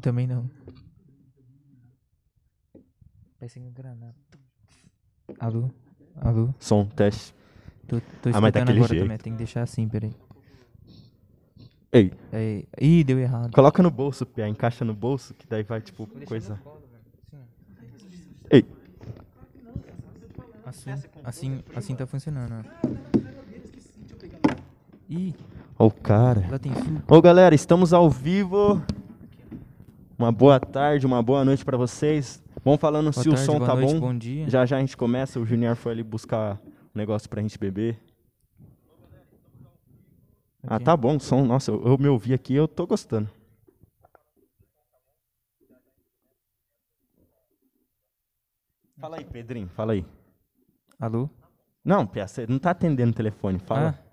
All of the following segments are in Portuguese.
Também não. Parece uma granada. Alô? Alô? Som, teste. Tô, tô Ah, mas daquele agora jeito. também. Tem que deixar assim, peraí. Ei, É, ih, deu errado. coloca no bolso, Pia. Encaixa no bolso, que daí vai, tipo, coisa. Ei, Assim, assim, assim tá funcionando, ó. Ih, ó o cara. Ô galera, estamos ao vivo. Uma boa tarde, uma boa noite pra vocês. Vão falando Boa se o tarde, som boa tá noite, bom. bom dia. Já já a gente começa. O Junior foi ali buscar um negócio pra gente beber. Ah, Aqui. tá bom o som. Nossa, eu, eu me ouvi aqui eu tô gostando. Fala aí, Pedrinho, fala aí. Alô? Não, Pia, você não tá atendendo o telefone, fala. Ah,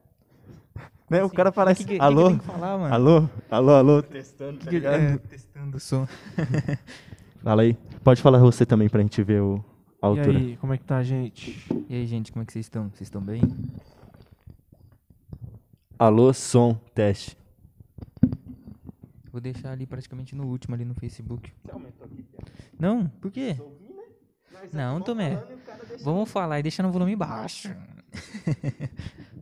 Né, o cara fala que, assim, que, que alô, que tem que falar, mano? alô, alô, alô, testando, tá ligado? é, testando o som. Fala aí. Pode falar você também pra gente ver o, a E altura. aí, como é que tá, gente? E aí, gente, como é que vocês estão? Vocês estão bem? Alô, som, teste. Vou deixar ali praticamente no último, ali no Facebook. Não, por quê? Não, Tomé. Vamos falar e deixar no volume baixo.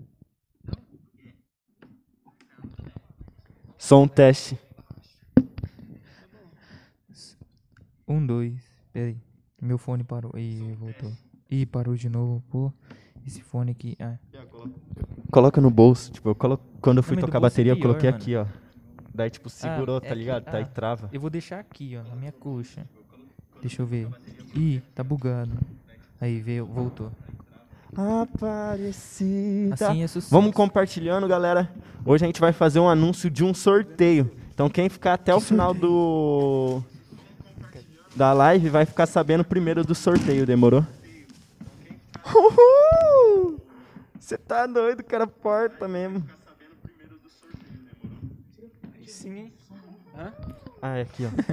Som, teste. Um, dois. Peraí. Meu fone parou. Ih, voltou. Ih, parou de novo. Pô, esse fone aqui. Ah, Coloca no bolso. Tipo, eu colo... quando eu fui Não, tocar é bateria, eu pior, coloquei mano. aqui, ó. Daí, tipo, segurou, é tá que- ligado? Daí ah. trava. eu vou deixar aqui, ó, na minha coxa. Deixa eu ver. Ih, tá bugado. Aí, veio, voltou. Aparecida. Assim é sucesso. Vamos compartilhando, galera. Hoje a gente vai fazer um anúncio de um sorteio. Então quem ficar até o final do da live vai ficar sabendo primeiro do sorteio, demorou? Uhul! Você tá doido, cara porta mesmo. Sim, hein? Hã? Ah, é aqui, ó.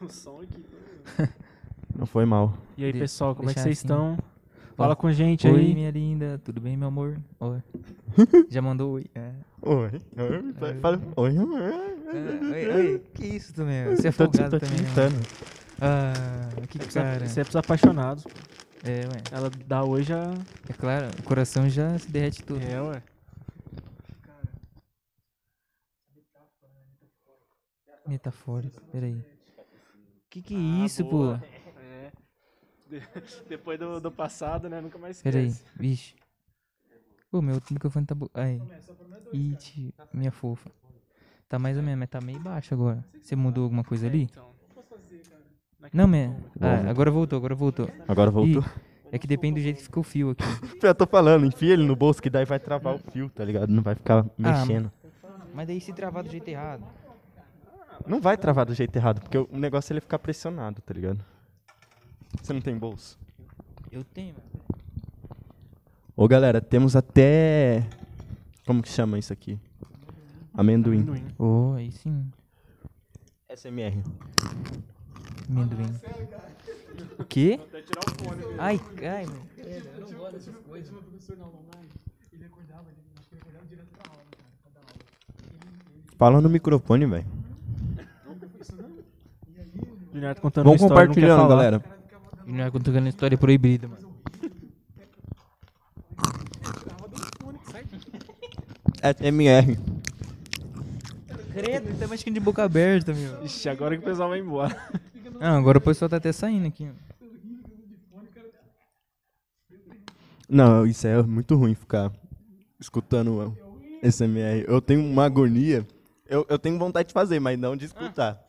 O som aqui. Não foi mal. E aí, pessoal, como é que vocês assim. estão? Fala com a gente Oi, aí. minha linda. Tudo bem, meu amor? Oi. Já mandou oi? É. Oi. Oi. vai- Fala. Oi. Ah, oi, oi. Que isso também? Você é folgado também, né? tentando. Ah, que cara. Você é pros apaixonados. É, ué. Ela dá oi já. É claro, o coração já se derrete todo. É, ué. Metafórico, peraí. Que que é isso, pô? É. Depois do, do passado, né? Nunca mais Peraí, esquece. vixe. Pô, meu microfone tá... bu- Ai. Ih, minha fofa. Tá mais ou menos, mas tá meio baixo agora. Você mudou alguma coisa ali? Então. Não, man. Ah, agora voltou, agora voltou. Agora voltou. Ih, é que depende do jeito que ficou o fio aqui. Eu tô falando, enfia ele no bolso que daí vai travar o fio, tá ligado? Não vai ficar mexendo. Mas daí se travar do jeito errado. Não vai travar do jeito errado, porque o o negócio é ele ficar pressionado, tá ligado? Você não tem bolso? Eu tenho, mano. Ô galera, temos até. Como que chama isso aqui? Amendoim. Amendoim. Oh, aí sim. SMR. Amendoim. O quê? Ai, ai, mano. Fala no microfone, velho. Junior tá contando Vamos uma história, não quer compartilhando, falar. Galera. Não é contando história proibida, mano. SMR. Credo, tá mexendo de boca aberta, meu. Ixi, agora que o pessoal vai embora. Ah, agora o pessoal tá até saindo aqui. Não, isso é muito ruim ficar escutando o SMR. Eu tenho uma agonia. Eu, eu tenho vontade de fazer, mas não de escutar.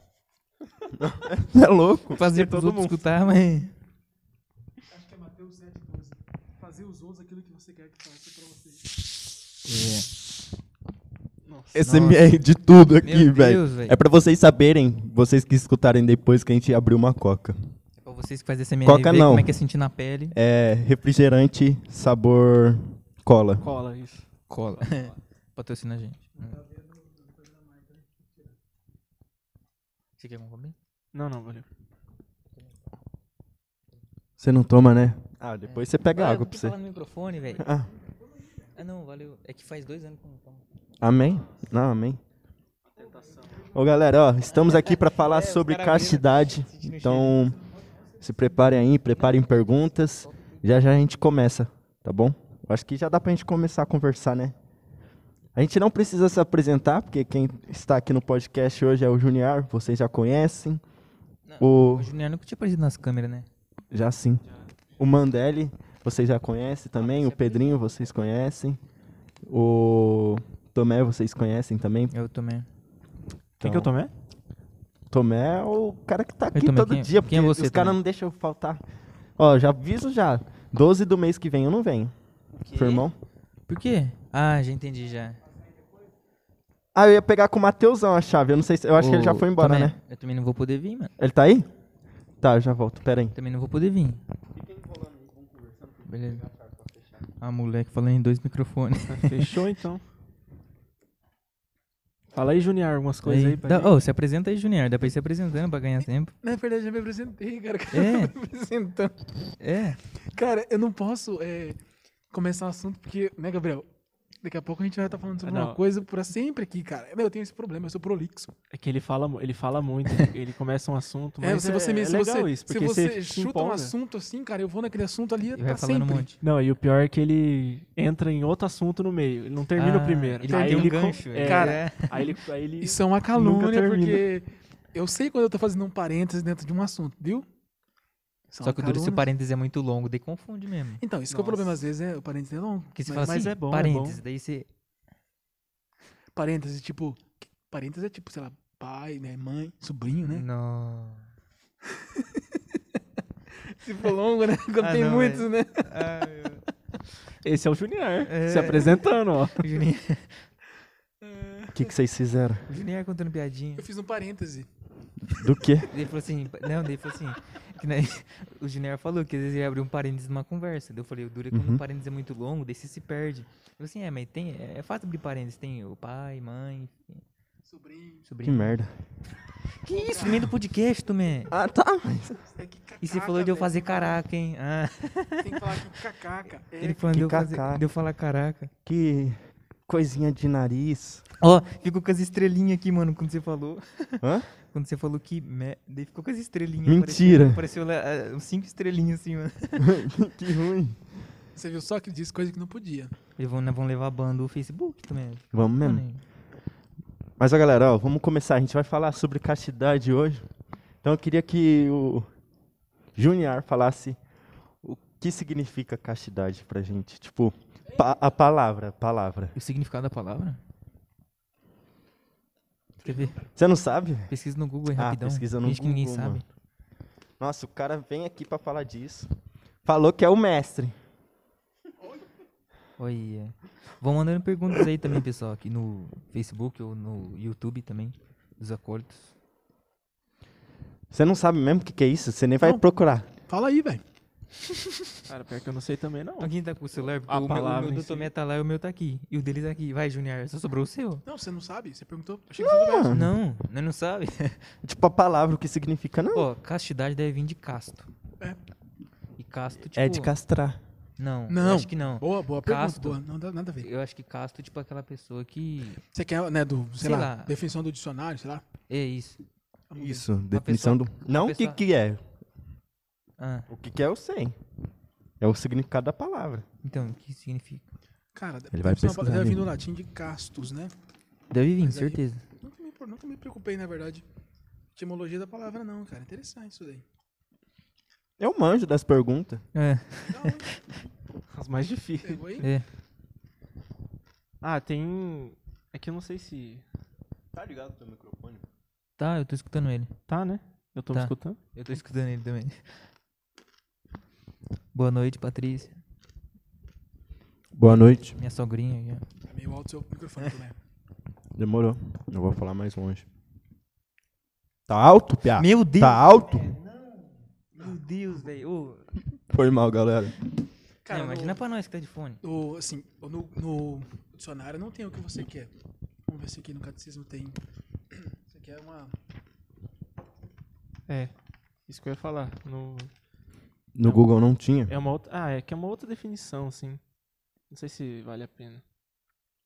é louco. Fazer pros outros escutar, mas. Acho que é Mateus 7, 12. Fazer os outros aquilo que você quer que faça pra É. SMR de tudo aqui, velho. É pra vocês saberem, vocês que escutarem depois que a gente abriu uma coca. Pra vocês que fazem essa minha Coca não. como é que é sentir na pele. É refrigerante sabor cola. Cola, isso. Cola. Patrocina a gente. Hum. Você quer algum comer? Não, não, valeu. Você não toma, né? Ah, depois você pega Ah, água pra você. falar no microfone, velho. Ah, Ah, não, valeu. É que faz dois anos que eu não tomo. amém? Não, amém. Ô galera, ó, estamos aqui para falar É, sobre castidade. Então, se preparem aí, preparem perguntas. Já já a gente começa, tá bom? Acho que já dá pra gente começar a conversar, né? A gente não precisa se apresentar, porque quem está aqui no podcast hoje é o Junior, vocês já conhecem. Não, O- o Junior nunca tinha aparecido nas câmeras, né? Já sim. O Mandelli, vocês já conhecem também. O Pedrinho, vocês conhecem. O Tomé, vocês conhecem também. Eu também. Quem que eu Então, tomei? Tomé é o cara que tá aqui Tomé, todo quem- dia, quem é porque você, os caras Tomé? não deixam eu faltar. Ó, já aviso já. 12 do mês que vem eu não venho. Firmão. Por quê? Ah, já entendi já. Ah, eu ia pegar com o Mateusão a chave. Eu não sei se. Eu acho que ele já Ô, foi embora, Tomé, né? Eu também não vou poder vir, mano. Ele tá aí? Tá, eu já volto. Pera aí. Também não vou poder vir. Beleza. Ah, moleque, falando em dois microfones. Fechou então. Fala aí, Junior, algumas coisas aí, pra Dá- gente. Ô, se apresenta aí, Junior. Dá pra ir se apresentando pra ganhar tempo. Na verdade, já me apresentei, cara. É. me apresentando. É. Cara, eu não posso é, começar o assunto porque, né, Gabriel? Daqui a pouco a gente vai estar falando sobre Ah, uma não. coisa pra sempre aqui, cara. Meu, eu tenho esse problema, eu sou prolixo. É que ele fala, ele fala muito, ele começa um assunto, É, mas se você é, me é se legal você, isso, se porque você se chuta um empolga. assunto assim, cara, eu vou naquele assunto ali E pra um sempre. monte. Não, e o pior é que ele entra em outro assunto no meio, ele não termina Ah, o primeiro. Ele aí tem um ele com- gancho. é, Cara, aí ele, aí ele Isso é uma calúnia, porque eu sei quando eu tô fazendo um parênteses dentro de um assunto, viu? É Só que o duro se o calúnia. parênteses é muito longo, daí confunde mesmo. Então, isso que é o problema às vezes é o parênteses é longo. Porque você mas, fala mas assim, é bom, é parênteses, bom. daí você... parênteses, tipo, parênteses é tipo, sei lá, pai, né, mãe, sobrinho, né? Não. Se for longo, né? Quando Ah, tem não, muitos, é. né? Esse é o Junior, É. se apresentando, ó. O Junior, O que, que vocês fizeram? o Junior contando piadinha. Eu fiz um parêntese. Do quê? Ele falou assim, não, daí ele falou assim, que, né, o Junior falou que às vezes ele abriu um parênteses numa conversa. Daí eu falei, o duro é quando Uhum. o parênteses é muito longo, daí você se perde. Eu falei assim, é, mas tem, é, é fácil abrir parênteses, tem o pai, mãe, Sobrinho. Que sobrinho. merda. Que isso, meio do podcast, Tomé? Ah, tá. É que E você cacaca, falou de eu velho. fazer caraca, hein? Ah, Tem que falar que cacaca. É, ele falando que de eu, fazer, cacaca. de eu falar caraca. Que coisinha de nariz. Ó, ficou com as estrelinhas aqui, mano, quando você falou. Hã? Quando você falou que. Me... Daí ficou com as estrelinhas. Mentira. Pareceu, pareceu uns cinco estrelinhas assim, mano. que ruim. Você viu só que ele disse coisa que não podia. Eles vão, vão levar a banda o Facebook também. Vamos mesmo. Mas, ó, galera, ó, vamos começar. A gente vai falar sobre castidade hoje. Então, eu queria que o Junior falasse o que significa castidade pra gente. Tipo, pa- a palavra, palavra. O significado da palavra? Quer? Você não sabe? Pesquisa no Google Ah, rapidão. pesquisa no Finge que ninguém Google, sabe. mano. Nossa, o cara vem aqui pra falar disso. Falou que é o mestre. Olha. Vão mandando perguntas aí também, pessoal, aqui no Facebook ou no YouTube também, dos acólitos. Você não sabe mesmo o que, que é isso? Você nem vai Não. procurar. Fala aí, velho. Cara, pior que eu não sei também, não. Alguém tá com o celular? Porque A o meu, o palavra meu em do si. Tomé tá lá e o meu tá aqui. E o dele tá aqui. Vai, Junior, só sobrou o seu? Não, você não sabe? Você perguntou? Achei que você soubesse. Não, nós não sabe. Tipo, a palavra, o que significa, não. Ó, castidade deve vir de casto. É. E casto, tipo... é de castrar. Não, Não. eu acho que não. Boa, boa pergunta. Casto. Boa. Não dá nada a ver. Eu acho que casto, tipo, aquela pessoa que... Você quer, né, do, sei, Sei lá, lá. definição do dicionário, sei lá? É isso. Vamos ver. Isso, definição pessoa- do... Não o que pessoa- que é. Ah, O que que é, eu sei. É o significado da palavra. então, o que significa? Cara, Ele vai deve ser uma- pesquisar Deve vir do latim de castus, né? Deve vir, Mas aí- certeza. Nunca me, nunca me preocupei, na verdade. Etimologia da palavra, não, cara. Interessante isso daí. Eu manjo das perguntas. É, Não? As mais difíceis. Aí? é. Ah, tem. É que eu não sei se. Tá ligado o teu microfone? Tá, eu tô escutando ele. Tá, né? Eu tô me Tá. escutando. Eu tô escutando ele também. Boa noite, Patrícia. Boa noite. Minha sogrinha. aqui, ó. Tá meio alto o seu microfone também. Demorou. Eu vou falar mais longe. Tá alto, Pia? Meu Deus! Tá alto? Meu Deus, velho. Foi mal, galera. Cara, não, imagina no, pra nós que tá de fone. no- assim, no, no dicionário não tem o que você quer. Vamos ver se aqui no catecismo tem. Isso aqui é uma. É. Isso que eu ia falar. No... No Google não tinha. É uma outra. Ah, é que é uma outra definição, assim. Não sei se vale a pena.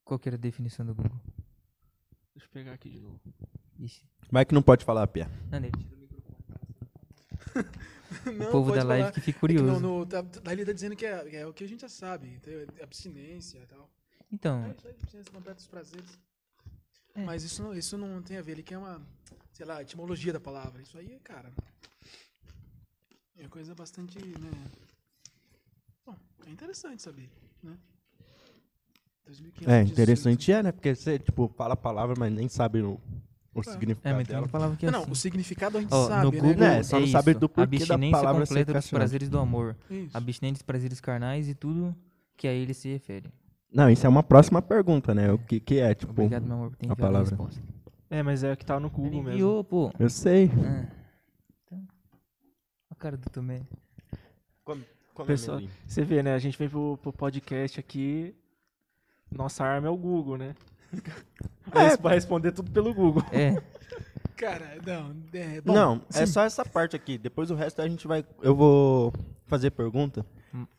Qual que era a definição do Google? Deixa eu pegar aqui de novo. Ixi. Vai que não pode falar, Pia. Não, tira o microfone. Não, O povo da live falar. que fica É que curioso. no, tá, tá- ele tá dizendo que é, é o que a gente já sabe. Então, é abstinência e tal. Então, É aí, abstinência completa dos prazeres. É. Mas isso não, isso não tem a ver. Ele quer uma, sei lá, etimologia da palavra. Isso aí, cara, é coisa bastante, né? Bom, é interessante saber, né? 2.500 É, interessante é, né? Porque você, tipo, fala a palavra, mas nem sabe o, o É. significado é, mas tem dela. uma palavra que é Não, assim. o significado a gente Ó, sabe, no né? Google né? Só é não sabe isso. do porquê da Abstinência palavra ser completa dos castrante. prazeres do amor. Isso. Abstinente dos prazeres carnais e tudo que a ele se refere. Não, isso é uma próxima pergunta, né? O que, que é, tipo. Obrigado, meu amor, por ter a enviado a palavra. resposta. É, mas é que tá no Ele Google mesmo. enviou, pô. Eu sei. Ah. A cara do Tomé. Pessoal, você vê, né? A gente vem pro, pro podcast aqui. Nossa arma é o Google, né? É. Vai responder tudo pelo Google. É, Cara, não, é, bom, não, é sim. só essa parte aqui. Depois o resto a gente vai. Eu vou fazer pergunta.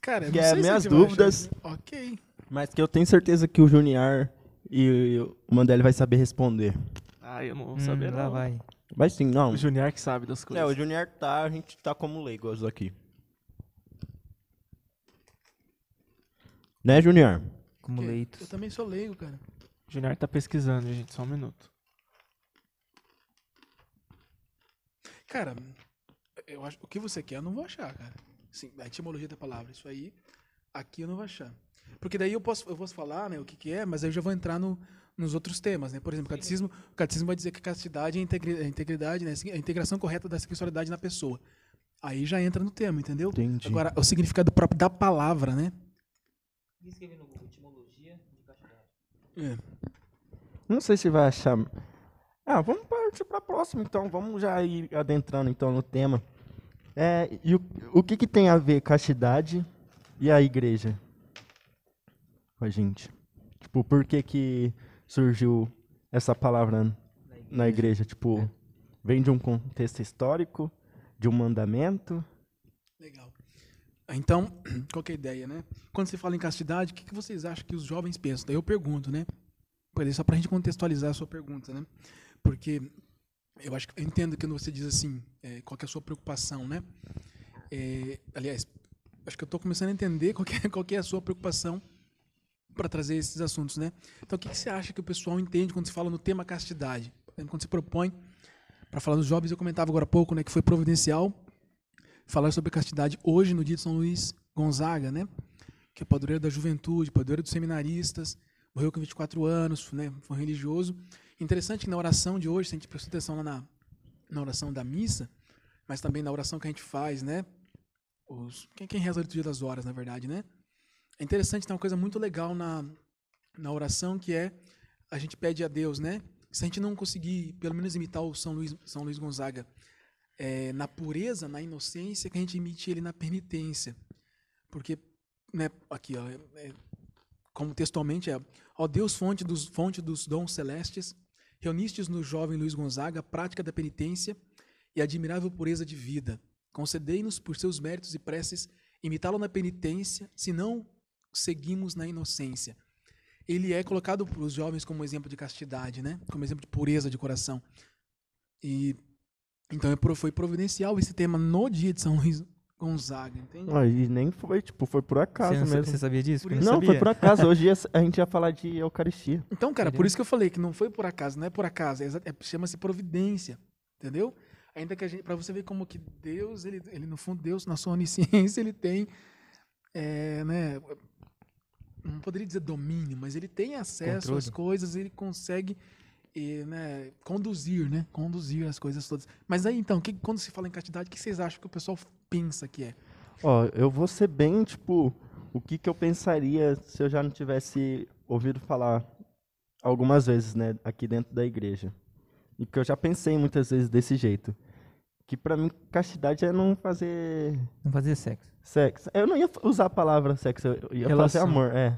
Cara, eu que não é minhas dúvidas. achar- Ok. Mas que eu tenho certeza que o Junior e o Mandela vai saber responder. Ah, eu não vou hum, saber, lá não. vai. Vai sim, não. O Junior que sabe das É, coisas. o Junior tá, a gente tá como leigos aqui. Né, Junior? Como Ok. Eu leitos. também sou leigo, cara. O Junior tá pesquisando, gente. Só um minuto. Cara, eu acho, o que você quer eu não vou achar, cara. Sim, a etimologia da palavra, isso aí, aqui eu não vou achar. Porque daí eu posso, eu posso falar, né, o que, que é, mas aí eu já vou entrar no, nos outros temas, né? Por exemplo, o catecismo, o catecismo vai dizer que a castidade é a integri- a integridade, né, a integração correta da sexualidade na pessoa. Aí já entra no tema, entendeu? Entendi. Agora, o significado próprio da palavra, né? Escrevi no Google, etimologia de castidade. É. Não sei se vai achar. Ah, vamos partir pra próxima, então. Vamos já ir adentrando então no tema. É, e o, o que, que tem a ver castidade e a igreja? Com a gente. Tipo, por que que surgiu essa palavra na igreja? Tipo, vem de um contexto histórico, de um mandamento? Legal. Então, qual que é a ideia, né? Quando você fala em castidade, o que, que vocês acham que os jovens pensam? Daí eu pergunto, né? Só pra gente contextualizar a sua pergunta, né? Porque eu acho que eu entendo que quando você diz assim, é, qual que é a sua preocupação, né? É, aliás, acho que eu estou começando a entender qual que é, qual que é a sua preocupação para trazer esses assuntos, né? Então, o que, que você acha que o pessoal entende quando se fala no tema castidade? Quando se propõe para falar dos jovens, eu comentava agora há pouco, né, que foi providencial falar sobre castidade hoje no dia de São Luís Gonzaga, né? Que é padroeiro da juventude, padroeiro dos seminaristas, morreu com 24 anos, né? Foi religioso. Interessante que na oração de hoje, se a gente prestou atenção lá na, na oração da missa, mas também na oração que a gente faz, né? Os, quem, quem reza a liturgia das horas, na verdade, né? É interessante, tem uma coisa muito legal na, na oração que é a gente pede a Deus, né? Se a gente não conseguir, pelo menos imitar o São Luís, São Luís Gonzaga é, na pureza, na inocência, que a gente imite ele na penitência. Porque, né, aqui, ó, é- como textualmente é, ó Deus, fonte dos, fonte dos dons celestes, reunistes no jovem Luiz Gonzaga a prática da penitência e a admirável pureza de vida. Concedei-nos, por seus méritos e preces, imitá-lo na penitência, se não seguimos na inocência. Ele é colocado para os jovens como exemplo de castidade, né? como exemplo de pureza de coração. E então é foi providencial esse tema no dia de São Luís Gonzaga, entende? Ah, e nem foi, tipo, foi por acaso Você, mesmo. você sabia disso? Não, sabia. foi por acaso. Hoje ia- a gente ia falar de Eucaristia. Então, cara, por isso que eu falei que não foi por acaso, não é por acaso, é é- chama-se providência, entendeu? Ainda que a gente, para você ver como que Deus, ele, ele no fundo Deus na sua onisciência, ele tem, é, né, não poderia dizer domínio, mas ele tem acesso às Controle. coisas, ele consegue, eh, né, conduzir, né, conduzir as coisas todas. Mas aí então, que, quando se fala em castidade, o que vocês acham que o pessoal pensa que é? Ó, eu vou ser bem, tipo, o que, que eu pensaria se eu já não tivesse ouvido falar algumas vezes, né, aqui dentro da igreja. E que eu já pensei muitas vezes desse jeito. Que pra mim, castidade é não fazer Não fazia sexo. sexo. Eu não ia usar a palavra sexo, eu ia Relação. fazer amor, é.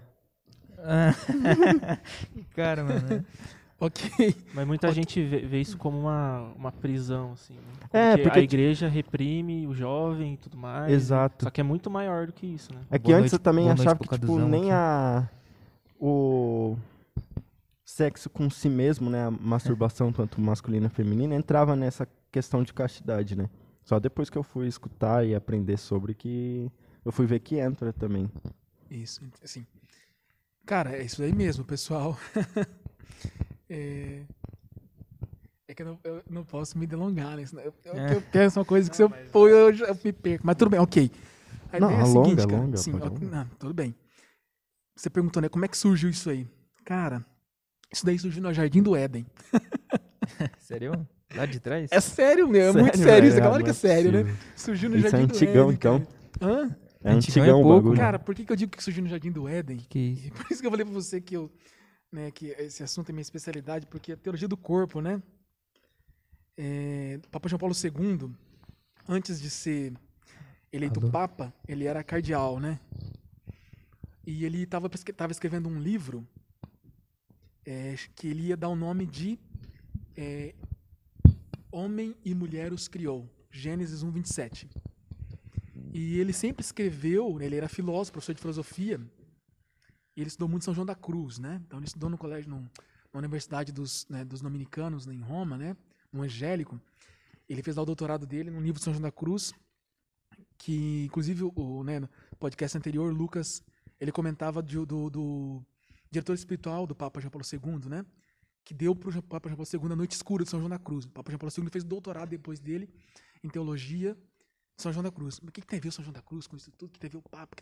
Ah, cara, mano. né? Ok. Mas muita Ok. gente vê, vê isso como uma, uma prisão, assim. né? É, que porque- a igreja reprime o jovem e tudo mais. Exato. Só que é muito maior do que isso, né? É que Boa antes noite- eu também achava que, tipo, nem aqui. a... O sexo com si mesmo, né, a masturbação tanto masculina e feminina, entrava nessa questão de castidade, né? Só depois que eu fui escutar e aprender sobre que eu fui ver que entra também. Isso, assim. Cara, é isso aí mesmo, pessoal. é... é, que eu não, eu não, posso me delongar. Né? Eu, é. eu penso uma coisa que não, se eu for, eu, eu me perco. Mas tudo bem, ok. A não, é a seguinte, cara. Alonga, Sim, não, tudo bem. Você perguntou, né, como é que surgiu isso aí? Cara, isso daí surgiu no Jardim do Éden. Sério? Lá de trás? É sério, meu. É sério, muito sério isso. Claro que é sério, né? Surgiu no isso é Jardim é antigão, do Éden. Então. Hã? É antigão, é pouco. Cara, por que, que eu digo que surgiu no Jardim do Éden? Que Por isso que eu falei pra você que, eu, né, que esse assunto é minha especialidade, porque a teologia do corpo, né? É, Papa João Paulo II, antes de ser eleito Alô? Papa, ele era cardeal, né? E ele estava escrevendo um livro é, que ele ia dar o nome de é, Homem e Mulher os Criou, Gênesis 1, 27. E ele sempre escreveu, ele era filósofo, professor de filosofia, e ele estudou muito em São João da Cruz, né? Então ele estudou no colégio, no, na Universidade dos, né, dos Dominicanos, em Roma, né? No Angélico. Ele fez lá o doutorado dele num livro de São João da Cruz, que inclusive o né, no podcast anterior, Lucas, ele comentava de, do, do diretor espiritual do Papa João Paulo II, né? Que deu para o Papa João Paulo II a noite escura de São João da Cruz. O Papa João Paulo II fez doutorado depois dele em teologia de São João da Cruz. Mas o que, que tem a ver o São João da Cruz com isso tudo? O que tem a ver o Papa?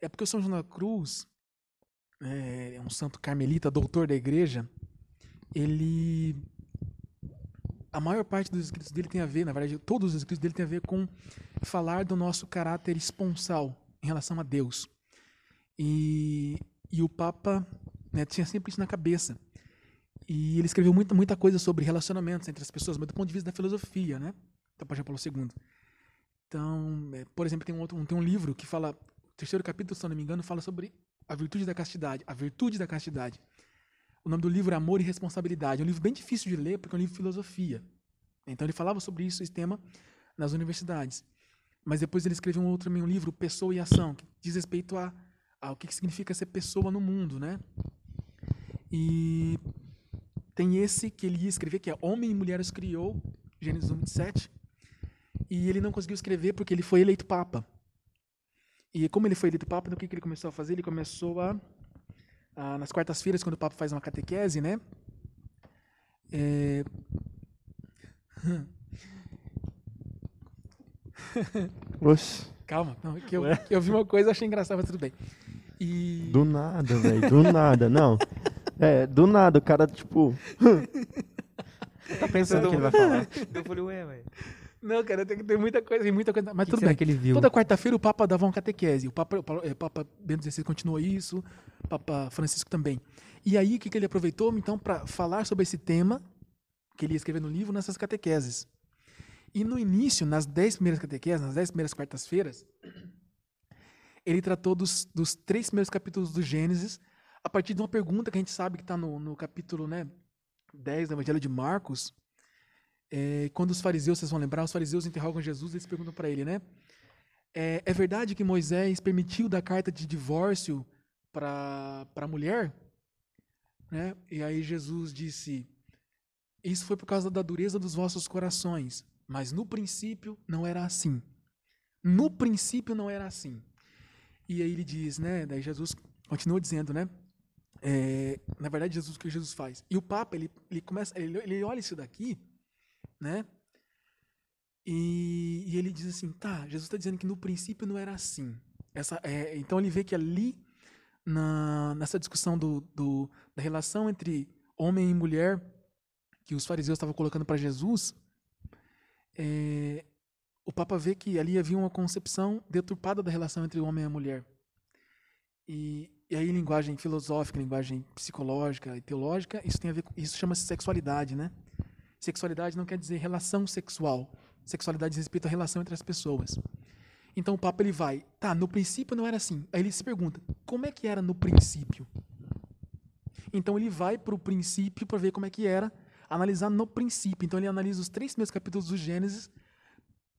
É porque o São João da Cruz é, é um santo carmelita, doutor da igreja. Ele a maior parte dos escritos dele tem a ver, na verdade, todos os escritos dele tem a ver com falar do nosso caráter esponsal em relação a Deus. E e o Papa né, tinha sempre isso na cabeça. E ele escreveu muita, muita coisa sobre relacionamentos entre as pessoas, mas do ponto de vista da filosofia, né? Papa João Paulo II. Então, é, por exemplo, tem um, outro, tem um livro que fala, o terceiro capítulo, se não me engano, fala sobre a virtude da castidade. A virtude da castidade. O nome do livro é Amor e Responsabilidade. É um livro bem difícil de ler, porque é um livro de filosofia. Então ele falava sobre isso, esse tema, nas universidades. Mas depois ele escreveu um outro também, um livro, Pessoa e Ação, que diz respeito a ao que significa ser pessoa no mundo, né? E tem esse que ele ia escrever, que é Homem e Mulher os Criou, Gênesis 1, 27. E ele não conseguiu escrever porque ele foi eleito Papa. E como ele foi eleito Papa, então o que ele começou a fazer? Ele começou a, a nas quartas-feiras, quando o Papa faz uma catequese, né? É... Calma, não, que eu, eu vi uma coisa achei engraçado, mas tudo bem. E... Do nada, velho, do nada, não. É, do nada, o cara, tipo. tá pensando o que ele vai falar. Eu falei, ué, velho. Não, cara, tem, tem muita coisa, tem muita coisa. Mas que tudo que bem. Que ele viu? Toda quarta-feira o Papa dava uma catequese. O Papa, o é, Papa Bento XVI continuou isso, o Papa Francisco também. E aí, o que, que ele aproveitou, então, para falar sobre esse tema que ele ia escrever no livro nessas catequeses. E no início, nas dez primeiras catequeses, nas dez primeiras quartas-feiras, ele tratou dos, dos três primeiros capítulos do Gênesis a partir de uma pergunta que a gente sabe que está no, no capítulo né, 10 do Evangelho de Marcos. É, quando os fariseus, vocês vão lembrar, os fariseus interrogam Jesus, eles perguntam para ele, né? É, é, verdade que Moisés permitiu dar carta de divórcio para a mulher? Né? E aí Jesus disse: Isso foi por causa da dureza dos vossos corações, mas no princípio não era assim. No princípio não era assim. E aí ele diz, né? Daí Jesus continua dizendo, né? É, na verdade, Jesus, o que Jesus faz? E o Papa, ele, ele começa, ele, ele olha isso daqui, né? E, e ele diz assim, tá, Jesus está dizendo que no princípio não era assim. Essa, é, então ele vê que ali, na, nessa discussão do, do, da relação entre homem e mulher, que os fariseus estavam colocando para Jesus, é, o Papa vê que ali havia uma concepção deturpada da relação entre o homem e a mulher. E, e aí, linguagem filosófica, linguagem psicológica e teológica, isso tem a ver com, isso chama-se sexualidade, né? Sexualidade não quer dizer relação sexual. Sexualidade diz respeito à relação entre as pessoas. Então o Papa ele vai, tá, no princípio não era assim. Aí ele se pergunta, como é que era no princípio? Então ele vai para o princípio para ver como é que era, analisar no princípio. Então ele analisa os três primeiros capítulos do Gênesis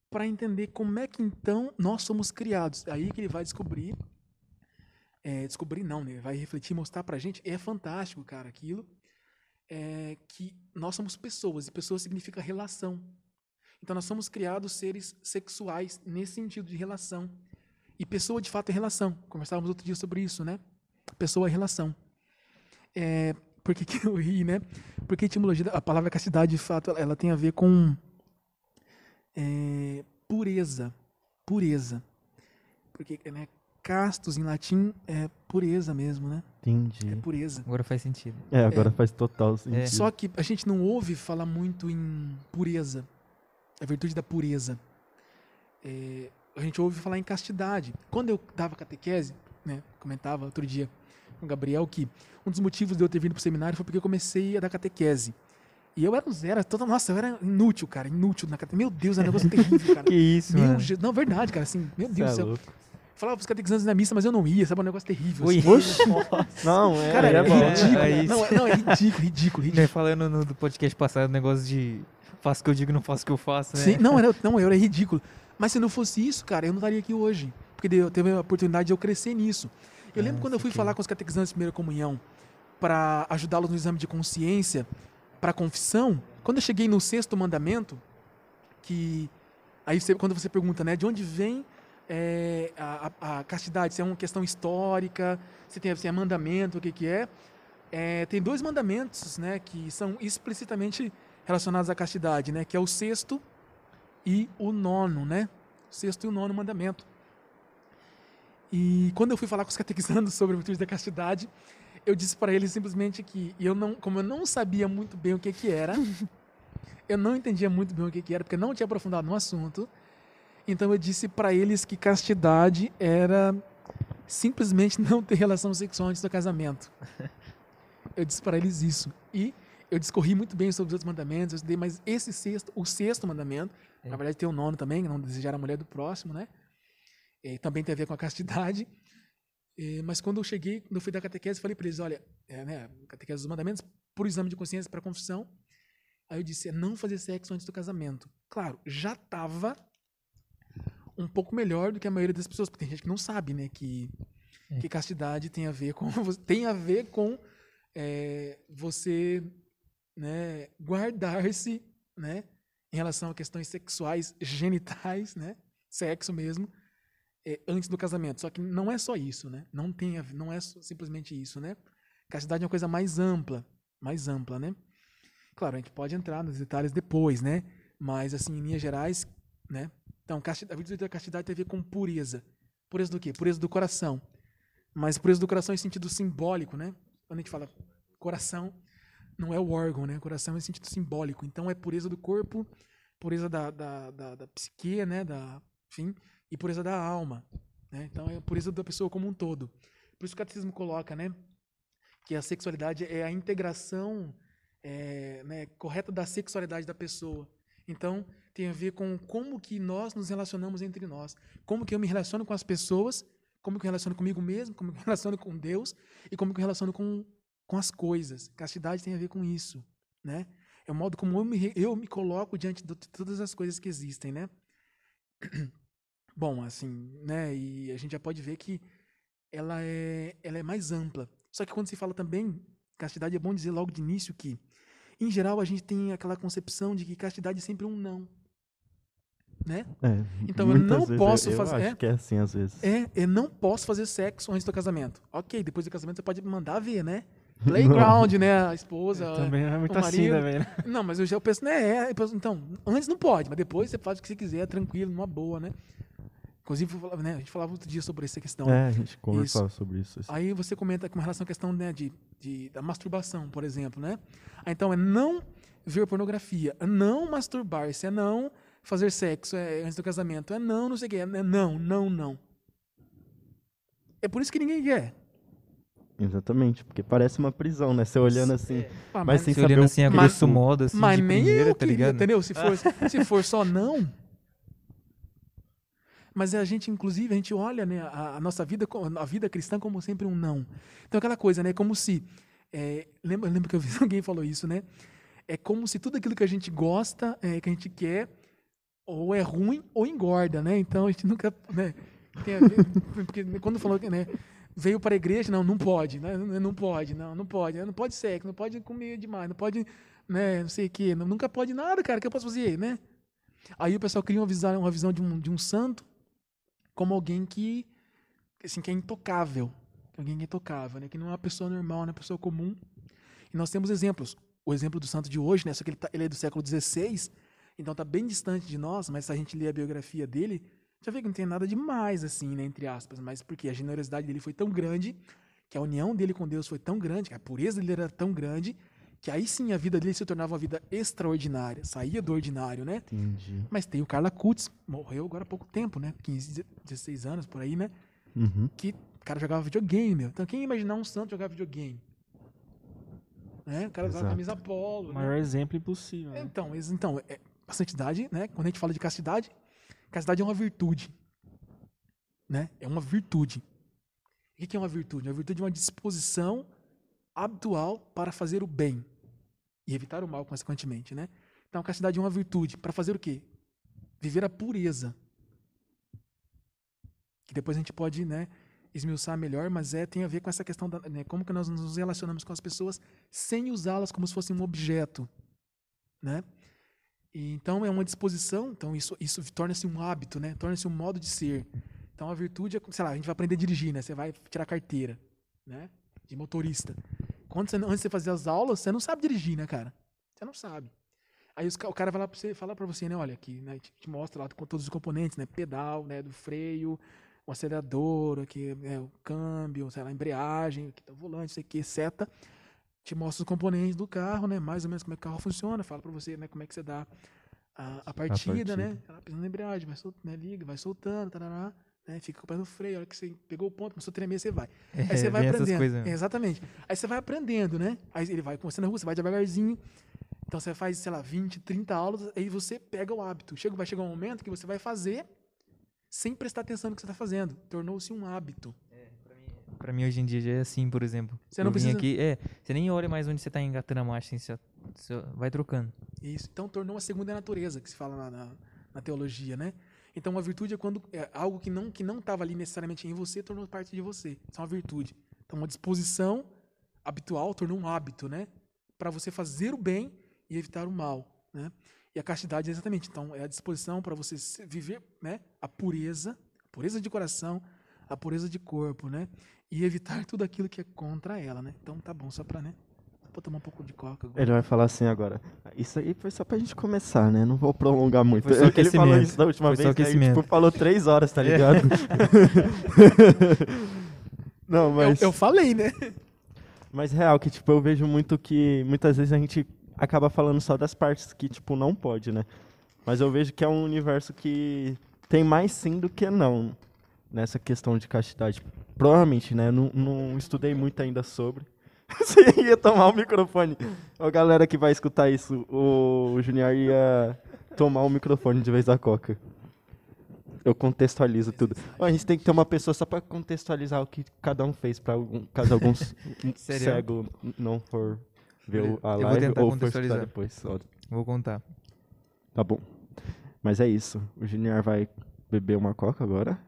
para entender como é que então nós somos criados. É aí que ele vai descobrir é, descobrir não, né? Vai refletir, mostrar pra gente. É fantástico, cara, aquilo. É que nós somos pessoas, e pessoa significa relação. Então nós somos criados seres sexuais nesse sentido de relação. E pessoa de fato é relação. Conversávamos outro dia sobre isso, né? Pessoa é relação. É, por que, que eu ri, né? Porque a etimologia, a palavra castidade, de fato, ela tem a ver com é, pureza. Pureza. Porque né, castos em latim é pureza mesmo, né? Entendi. É pureza. Agora faz sentido. É, agora é. faz total sentido. É. Só que a gente não ouve falar muito em pureza. A virtude da pureza. É, a gente ouve falar em castidade. Quando eu dava catequese, né, comentava outro dia com o Gabriel que um dos motivos de eu ter vindo para o seminário foi porque eu comecei a dar catequese. E eu era um zero, toda, nossa, eu era inútil, cara, inútil na catequese. Meu Deus, é um negócio terrível, cara. que isso, meu, mano. Não, verdade, cara, assim, meu Deus do céu. É Falava pros catequizantes na missa, mas eu não ia, sabe? Um negócio terrível. Ui. Assim. não, é. Cara, é, é ridículo. É, não, não, é ridículo, ridículo, ridículo. Falando no do podcast passado, o negócio de faço o que eu digo, não faço o que eu faço, né? Sim, não, era, não, era ridículo. Mas se não fosse isso, cara, eu não estaria aqui hoje. Porque eu teve a oportunidade de eu crescer nisso. Eu lembro quando eu fui que... falar com os catequizantes de primeira comunhão para ajudá-los no exame de consciência para confissão, quando eu cheguei no sexto mandamento, que aí você, quando você pergunta, né, de onde vem é, a, a, a, castidade, se é uma questão histórica, se, tem, se é mandamento, o que que é, é, tem dois mandamentos, né, que são explicitamente relacionados à castidade, né, que é o sexto e o nono, né, o sexto e o nono mandamento. E quando eu fui falar com os catequizandos sobre a virtude da castidade, eu disse para eles simplesmente que eu não, como eu não sabia muito bem o que que era, eu não entendia muito bem o que que era, porque não tinha aprofundado no assunto. Então eu disse para eles que castidade era simplesmente não ter relação sexual antes do casamento. Eu disse para eles isso. E eu discorri muito bem sobre os outros mandamentos, eu estudei, mas esse sexto, o sexto mandamento, é. na verdade tem o nono também, não desejar a mulher do próximo, né? E também tem a ver com a castidade. E, mas quando eu cheguei, quando eu fui dar catequese, falei para eles, olha, é, né, catequese dos mandamentos, por exame de consciência para confissão. Aí eu disse, é não fazer sexo antes do casamento. Claro, já estava um pouco melhor do que a maioria das pessoas, porque tem gente que não sabe, né, que, é. que castidade tem a ver com tem a ver com é, você, né, guardar-se, né, em relação a questões sexuais, genitais, né, sexo mesmo, é, antes do casamento. Só que não é só isso, né? Não tem, a, não é simplesmente isso, né? Castidade é uma coisa mais ampla, mais ampla, né? Claro, a gente pode entrar nos detalhes depois, né? Mas assim, em linhas gerais, né? Então, a virtude da castidade tem a ver com pureza. Pureza do quê? Pureza do coração. Mas pureza do coração em sentido simbólico, né? Quando a gente fala coração, não é o órgão, né? Coração é em sentido simbólico. Então, é pureza do corpo, pureza da, da, da, da psique, né? Da, enfim, e pureza da alma. Né? Então, é a pureza da pessoa como um todo. Por isso o catecismo coloca né, que a sexualidade é a integração é, né, correta da sexualidade da pessoa. Então, tem a ver com como que nós nos relacionamos entre nós. Como que eu me relaciono com as pessoas, como que eu relaciono comigo mesmo, como que eu relaciono com Deus e como que eu relaciono com, com as coisas. Castidade tem a ver com isso. Né? É o modo como eu me, eu me coloco diante de todas as coisas que existem. Né? Bom, assim, né? E a gente já pode ver que ela é, ela é mais ampla. Só que quando se fala também castidade, é bom dizer logo de início que, em geral, a gente tem aquela concepção de que castidade é sempre um não. Né? É, então eu não posso eu fazer. Acho é, que é assim às vezes. É, eu não posso fazer sexo antes do casamento. Ok, depois do casamento você pode mandar ver, né? Playground, né? A esposa. Eu também é muito assim também, né? Não, mas eu já penso, né? É, então, antes não pode, mas depois você faz o que você quiser, tranquilo, numa boa, né? Inclusive, né, a gente falava outro dia sobre essa questão. É, a gente conversava isso. sobre isso. Assim. Aí você comenta com relação à questão né, de, de, da masturbação, por exemplo, né? Então, é não ver pornografia, é não masturbar-se, é não fazer sexo é, antes do casamento, é não, não sei o quê, é não, não, não. É por isso que ninguém quer. Exatamente, porque parece uma prisão, né? Você olhando assim, é. mas, sem saber olhando assim a grosso modo, assim, mas de nem primeira, eu tá ligado? Entendeu? Se for, se for só não, mas a gente, inclusive, a gente olha né, a, a, nossa vida, a vida cristã como sempre um não. Então, aquela coisa, né? Como se. É, lembra, lembro que eu vi alguém falou isso, né? É como se tudo aquilo que a gente gosta, é, que a gente quer, ou é ruim ou engorda, né? Então a gente nunca. Né, ver, porque quando falou que, né? veio para a igreja, não, não pode, né? não pode, não, não pode, não pode sexo, não pode comer demais, não pode, né, não sei o quê, nunca pode nada, cara, o que eu posso fazer, né? Aí o pessoal cria uma visão, uma visão de, um, de um santo como alguém que, assim, que é intocável, alguém que é intocável, né? Que não é uma pessoa normal, não é uma pessoa comum. E nós temos exemplos. O exemplo do santo de hoje, né? Só que ele, tá, ele é do século XVI, então está bem distante de nós, mas se a gente ler a biografia dele, já vê que não tem nada demais, assim, né, entre aspas, mas porque a generosidade dele foi tão grande, que a união dele com Deus foi tão grande, que a pureza dele era tão grande, que aí sim a vida dele se tornava uma vida extraordinária, saía do ordinário, né? Entendi. Mas tem o Carla Kutz, morreu agora há pouco tempo, né? 15, 16 anos por aí, né? Uhum. Que o cara jogava videogame, meu. Então quem ia imaginar um santo jogar videogame? Né? O cara usava camisa polo. O maior né? exemplo impossível. Né? Então, então é, a santidade, né? Quando a gente fala de castidade, castidade é uma virtude. Né? É uma virtude. O que é uma virtude? Uma virtude é uma disposição habitual para fazer o bem e evitar o mal, consequentemente. Né? Então, castidade é uma virtude para fazer o quê? Viver a pureza. Que depois a gente pode né, esmiuçar melhor, mas é, tem a ver com essa questão da né, como que nós nos relacionamos com as pessoas sem usá-las como se fosse um objeto. Né? E, então é uma disposição, então isso, isso torna-se um hábito, né? Torna-se um modo de ser. Então a virtude é, sei lá, a gente vai aprender a dirigir, né? Você vai tirar carteira, né? De motorista. Quando você, antes de você fazer as aulas, você não sabe dirigir, né, cara? Você não sabe. Aí os, o cara vai lá para você, fala para você, né? Olha aqui, né? Te, te, mostra lá com todos os componentes, né? Pedal, né? Do freio, o acelerador, aqui, né? o câmbio, sei lá, embreagem, aqui tá o volante, sei seta te mostra os componentes do carro, né? Mais ou menos como é que o carro funciona, fala para você, né? Como é que você dá a, a, partida, a partida, né? Ela pisando na embreagem, vai soltando, né? liga, vai soltando, tarará, né? Fica com o pé no freio, a hora que você pegou o ponto, começou a tremer, você vai. É, Aí você vai aprendendo. É, exatamente. Aí você vai aprendendo, né? Aí ele vai com você na rua, você vai devagarzinho. Então você faz, sei lá, 20, 30 aulas, aí você pega o hábito. Chega, vai chegar um momento que você vai fazer sem prestar atenção no que você está fazendo. Tornou-se um hábito. Pra mim, hoje em dia, já é assim, por exemplo. Você não precisa... aqui, é, você nem olha mais onde você tá engatando a marcha, assim, você, você vai trocando. Isso, então tornou uma segunda natureza, que se fala na, na, na teologia, né? Então, uma virtude é quando é algo que não que não estava ali necessariamente em você tornou parte de você. Isso é uma virtude. Então, uma disposição habitual tornou um hábito, né? Para você fazer o bem e evitar o mal, né? E a castidade é exatamente, então, é a disposição para você viver, né? A pureza, a pureza de coração, a pureza de corpo, né? E evitar tudo aquilo que é contra ela, né? Então tá bom, só pra, né? Vou tomar um pouco de coca agora. Ele vai falar assim agora. Isso aí foi só pra gente começar, né? Não vou prolongar muito. Foi só Ele falou isso da última foi vez, né? tipo, falou três horas, tá ligado? É. Não, mas... Eu, eu falei, né? Mas real, que tipo, eu vejo muito que muitas vezes a gente acaba falando só das partes que, tipo, não pode, né? Mas eu vejo que é um universo que tem mais sim do que não nessa questão de castidade. Provavelmente, né? Não, não estudei muito ainda sobre. Você ia tomar o microfone. A galera que vai escutar isso, o Junior ia tomar o microfone de vez da Coca. Eu contextualizo tudo. a gente tem que ter uma pessoa só para contextualizar o que cada um fez, para algum, caso algum cego não for ver a live ou for escutar depois. Vou contar. Tá bom. Mas é isso. O Junior vai beber uma Coca agora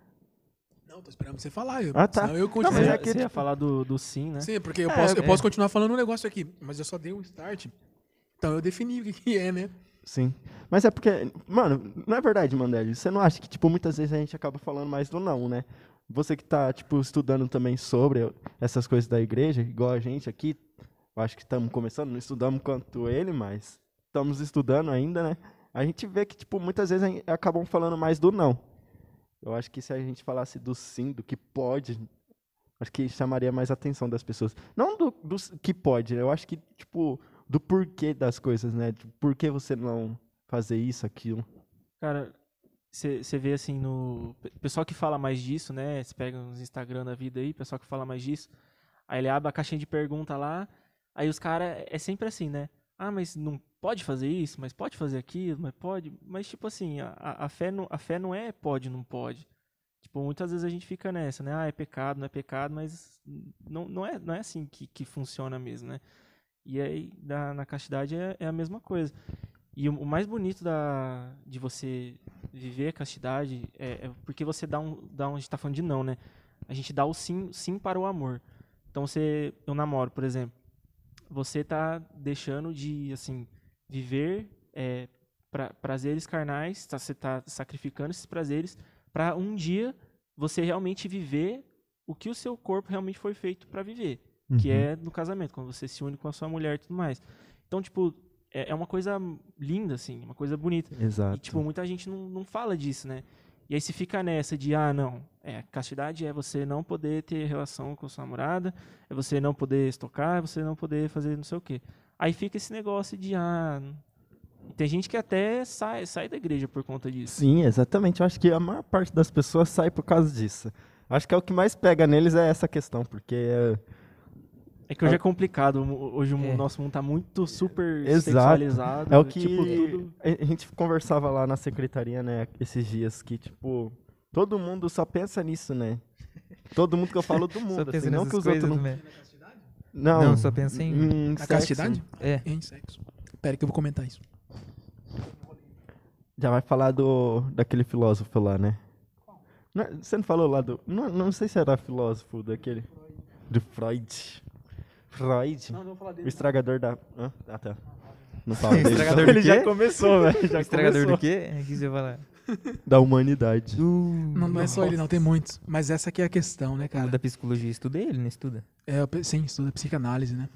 tô esperando você falar. Eu, ah, tá. Eu continuo. Não, mas é que, você ia falar do, do sim, né? Sim, porque eu, é, posso, eu é. posso continuar falando um negócio aqui, mas eu só dei um start. Então eu defini o que, que é, né? Sim. Mas é porque, mano, não é verdade, Mandeli. Você não acha que, tipo, muitas vezes a gente acaba falando mais do não, né? Você que tá, tipo, estudando também sobre essas coisas da igreja, igual a gente aqui, eu acho que estamos começando, não estudamos quanto ele, mas estamos estudando ainda, né? A gente vê que, tipo, muitas vezes acabam falando mais do não. Eu acho que se a gente falasse do sim, do que pode, acho que chamaria mais atenção das pessoas. Não do, do que pode, eu acho que, tipo, do porquê das coisas, né? Tipo, por que você não fazer isso, aquilo. Cara, você vê assim no. Pessoal que fala mais disso, né? Você pega uns Instagram da vida aí, pessoal que fala mais disso. Aí ele abre a caixinha de pergunta lá. Aí os caras. É sempre assim, né? Ah, mas não pode fazer isso, mas pode fazer aquilo, mas pode. Mas, tipo assim, a, a, fé, não, a fé não é pode, não pode. Tipo, muitas vezes a gente fica nessa, né? Ah, é pecado, não é pecado, mas não, não, é, não é assim que, que funciona mesmo, né? E aí, da, na castidade é, é a mesma coisa. E o, o, mais bonito da, de você viver a castidade é, é, porque você dá um, dá um. A gente tá falando de não, né? a gente dá o sim, sim para o amor. Então você, eu namoro, por exemplo, você tá deixando de assim viver é, pra, prazeres carnais, tá, você está sacrificando esses prazeres para um dia você realmente viver o que o seu corpo realmente foi feito para viver, que Uhum. é no casamento, quando você se une com a sua mulher e tudo mais. Então, tipo, é, é uma coisa linda, assim, uma coisa bonita. Exato. E, tipo, muita gente não, não fala disso, né? E aí se fica nessa de, ah, não, é, castidade é você não poder ter relação com sua namorada, é você não poder estocar, é você não poder fazer não sei o quê. Aí fica esse negócio de, ah... Tem gente que até sai, sai da igreja por conta disso. Sim, exatamente. Eu acho que a maior parte das pessoas sai por causa disso. Acho que é o que mais pega neles é essa questão, porque é, É que hoje é complicado, o- hoje o É. nosso mundo tá muito super Exato. sexualizado. é o que Tipo, tudo... a gente conversava lá na secretaria, né, esses dias que tipo todo mundo só pensa nisso, né? Todo mundo que eu falo do mundo, assim, não que os outros não. Não, Não, só pensa em- em Na sexo. castidade? É. Em sexo. Pera que eu vou comentar isso. Já vai falar do daquele filósofo lá, né? Não, você não falou lá do. Não, não sei se era filósofo daquele. Do Freud. Freud. Não, não vou falar O dele. estragador da. Hã? Ah, tá. Não fala dele. Estragador do Ele já começou, velho. Já Estragador começou. do quê? O que você vai falar? Da humanidade. Não, não é só ele, não, tem muitos. Mas essa aqui é a questão, né, cara? Da psicologia, estudei ele, não estuda? É, eu pe- sim, estuda psicanálise, né?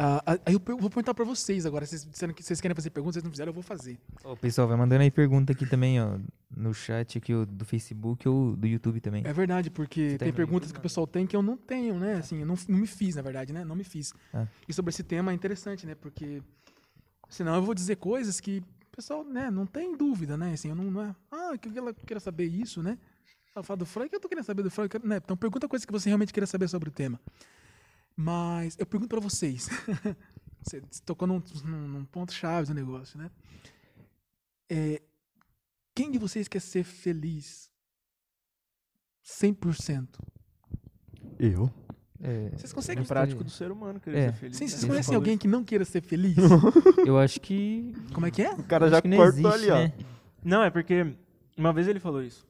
Ah, aí eu vou perguntar pra vocês agora. Vocês disseram que vocês querem fazer perguntas, vocês não fizeram, eu vou fazer. Ô, pessoal, vai mandando aí pergunta aqui também, ó. No chat aqui, ó, do Facebook ou do YouTube também. É verdade, porque tá tem perguntas que o pessoal tem que eu não tenho, né? Assim, eu não, não me fiz, na verdade, né? Não me fiz. Ah. E sobre esse tema é interessante, né? Porque senão eu vou dizer coisas que o pessoal, né, não tem dúvida, né? Assim, eu não, não é, ah, que ela queira saber isso, né? Ela fala do Freud, que eu tô querendo saber do Freud, quero- né? Então pergunta coisas que você realmente queira saber sobre o tema. Mas eu pergunto pra vocês. você tocou num, num, num ponto chave do negócio, né? É, quem de vocês quer ser feliz 100%? Eu? É, Vocês É conseguem prático do ser humano querer É. ser feliz. Sim, né? vocês Você conhecem alguém que não queira ser feliz? eu acho que. Como é que é? O cara já cortou existe, ali, ó. né? Não, é porque uma vez ele falou isso.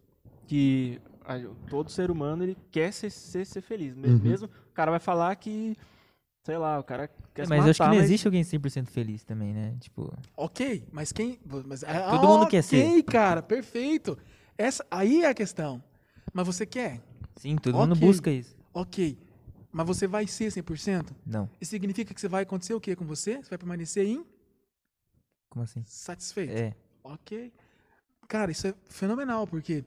Que todo ser humano ele quer ser, ser, ser feliz. Uhum. Mesmo o cara vai falar que, sei lá, o cara quer É, se mas eu acho que matar, não mas- existe alguém 100% feliz também, né? Tipo, Ok, mas quem. Mas, ah, Todo mundo ok, quer ser. cara, perfeito. Essa, aí é a questão. Mas você quer? sim, todo mundo Ok. busca isso. Ok. Mas você vai ser 100%? Não, Isso significa que você vai acontecer o quê com você? Você vai permanecer como assim? insatisfeito? É. Ok. Cara, isso é fenomenal, porque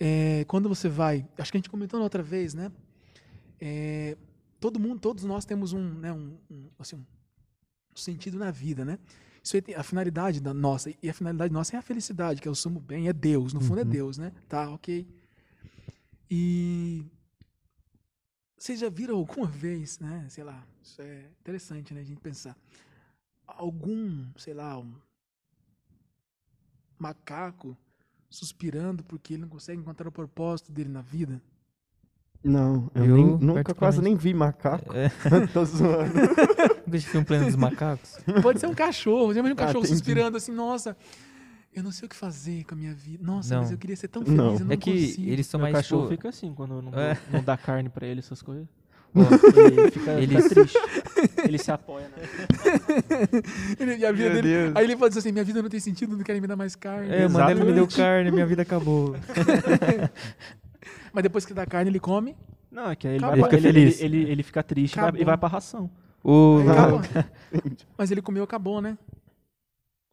é, quando você vai. Acho que a gente comentou na outra vez, né? É, todo mundo, todos nós temos um, né, um, um, assim, um sentido na vida, né? Isso tem a finalidade da nossa. E a finalidade nossa é a felicidade, que é o sumo bem, é Deus. No fundo é Uhum. Deus, né? Tá, ok. E. Vocês já viram alguma vez, né? Sei lá, isso é interessante, né? A gente pensar. Algum, sei lá, um macaco suspirando porque ele não consegue encontrar o propósito dele na vida? Não, eu, Eu, nem- nunca quase nem vi macaco. É. Tô zoando. Nunca tive um plano dos macacos. Pode ser um cachorro. Já imagina um Ah, cachorro entendi. suspirando assim, nossa, eu não sei o que fazer com a minha vida. Nossa, mas Não. eu queria ser tão feliz, Não. eu não É que consigo. eles são Meu mais. cachorro tipo, fica assim quando não, É. não dá carne pra ele, essas coisas. ó, Ele fica, Eles- fica triste. Ele se apoia, né? Ele- e a vida Meu dele- Deus. Aí ele pode dizer assim, minha vida não tem sentido, não querem me dar mais carne. É, mano, ele me deu carne, minha vida acabou. Mas depois que dá carne, ele come. Não, é que aí ele, vai, Ele fica ele, feliz. ele, ele fica triste e vai, Acabou. e vai pra ração. O acabou. Mas ele comeu, acabou, né?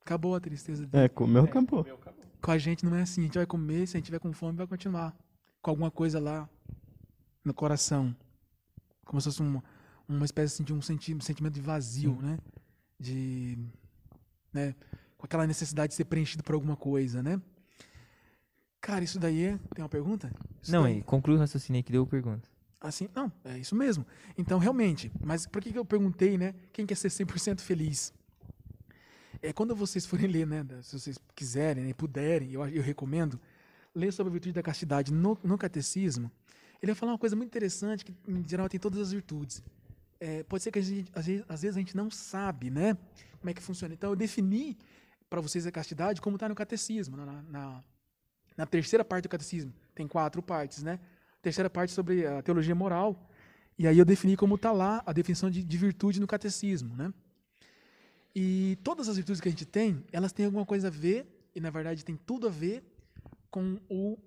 Acabou a tristeza dele. É, comeu, acabou. Com a gente não é assim. A gente vai comer, se a gente tiver com fome, vai continuar com alguma coisa lá no coração. Como se fosse uma, uma espécie assim, de um senti- sentimento de vazio, né? De. Né? Com aquela necessidade de ser preenchido por alguma coisa, né? Cara, isso daí é. Tem uma pergunta? Isso Não, daí- aí, conclui o raciocínio aí que deu pergunta. Assim, não, é isso mesmo. Então, realmente, mas por que, que eu perguntei, né? Quem quer ser 100% feliz? É quando vocês forem ler, né? Se vocês quiserem né, e puderem, eu, eu recomendo, ler sobre a virtude da castidade no, no catecismo. Ele vai falar uma coisa muito interessante, que em geral tem todas as virtudes. É, pode ser que a gente, às, vezes, a gente não sabe, né? Como é que funciona. Então, eu defini para vocês a castidade como está no catecismo, na, na, na terceira parte do catecismo. Tem quatro partes, né? terceira parte sobre a teologia moral. E aí eu defini como está lá a definição de, de virtude no catecismo, né? E todas as virtudes que a gente tem, elas têm alguma coisa a ver, e na verdade tem tudo a ver com o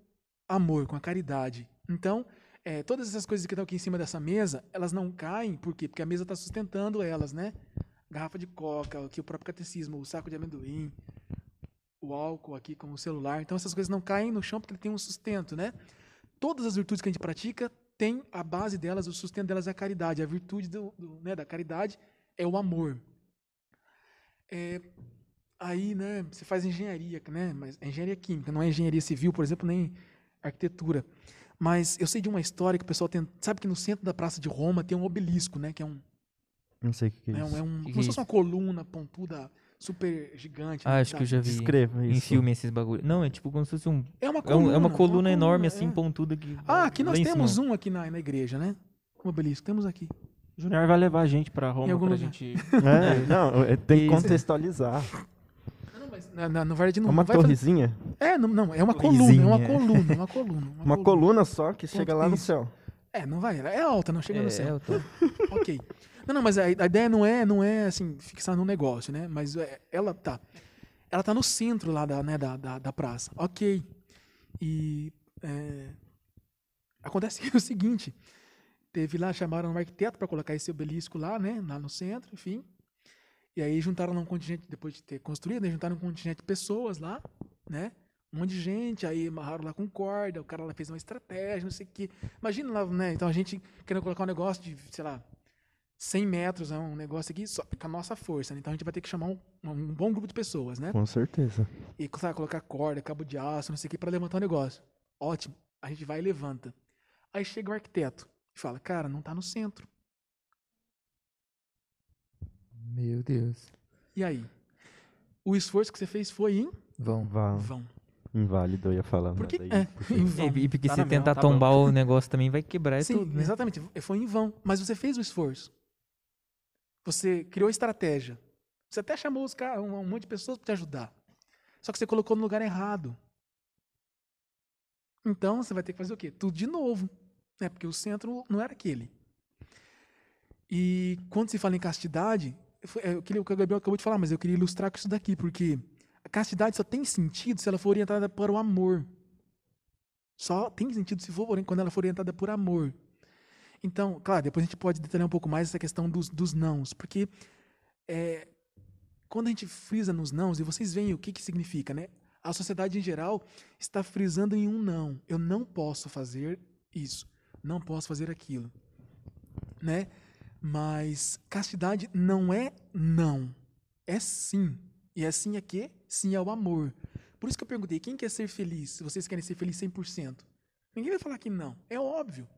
amor, com a caridade. Então, é, todas essas coisas que estão aqui em cima dessa mesa, elas não caem, por quê? Porque a mesa está sustentando elas, né? Garrafa de coca, aqui o próprio catecismo, o saco de amendoim, o álcool aqui com o celular. Então essas coisas não caem no chão porque ele tem um sustento, né? Todas as virtudes que a gente pratica tem a base delas, o sustento delas é a caridade. A virtude do, do, né, da caridade é o amor. É, aí, né, você faz engenharia, né? Mas é engenharia química, não é engenharia civil, por exemplo, nem arquitetura. Mas eu sei de uma história que o pessoal tem. Sabe que no centro da Praça de Roma tem um obelisco, né? Que é um. Não sei o que, que é É, isso. um, é um Que como se é fosse uma coluna pontuda, super gigante. Ah, né, acho que eu já vi Descreva em isso. filme esses bagulho. Não, é tipo como se fosse um. É uma É, coluna. um- é uma coluna enorme, assim, é. pontuda. Que Ah, aqui nós em temos um aqui na, na igreja, né? Um obelisco. Temos aqui. O Junior vai levar a gente pra Em Roma pra lugar. gente. É, não, é, tem que contextualizar. Mas na, na, na verdade não É uma vai fazer- torrezinha? É, não, não, é uma coluna, é uma coluna, uma coluna. Uma coluna só que chega lá no isso. céu. É, não vai, é alta, não chega É, no céu. eu tô- ok. Não, não, mas a, a ideia não é, não é assim, fixar no negócio, né? Mas é, ela tá. Ela tá no centro lá da, né, da, da, da praça. Ok. E é, acontece é o seguinte: teve lá, chamaram um arquiteto para colocar esse obelisco lá, né? Lá no centro, enfim. E aí juntaram um contingente, depois de ter construído, né, juntaram um contingente de pessoas lá, né? Um monte de gente, aí amarraram lá com corda, o cara lá fez uma estratégia, não sei o quê. Imagina lá, né? Então a gente querendo colocar um negócio de, sei lá, 100 metros, né, um negócio aqui, só com a nossa força. Né? Então a gente vai ter que chamar um, um bom grupo de pessoas, né? Com certeza. E sabe, colocar corda, cabo de aço, não sei o que, para levantar o negócio. Ótimo. A gente vai e levanta. Aí chega o arquiteto e fala, cara, não tá no centro. Meu Deus. E aí? O esforço que você fez foi em Vão. Vá. vão. Inválido, eu ia falar. Porque, é, em vão. E, e porque Tá se tentar tá bom. tombar o negócio também vai quebrar Sim, tudo, né? exatamente. Foi em vão. Mas você fez o esforço. Você criou estratégia. Você até chamou os caras, um, um monte de pessoas para te ajudar. Só que você colocou no lugar errado. Então você vai ter que fazer o quê? Tudo de novo. Né? Porque o centro não era aquele. E quando se fala em castidade, é, o que o Gabriel acabou de falar, mas eu queria ilustrar com isso daqui, porque a castidade só tem sentido se ela for orientada para o amor. Só tem sentido se for quando ela for orientada por amor. Então, claro, depois a gente pode detalhar um pouco mais essa questão dos, dos nãos, porque é, quando a gente frisa nos nãos, e vocês veem o que, que significa, né? A sociedade em geral está frisando em um não. Eu não posso fazer isso, não posso fazer aquilo, né? Mas castidade não é não, é sim. E é sim é quê? Sim é o amor. Por isso que eu perguntei, quem quer ser feliz? Se vocês querem ser feliz 100%. Ninguém vai falar que não. É óbvio.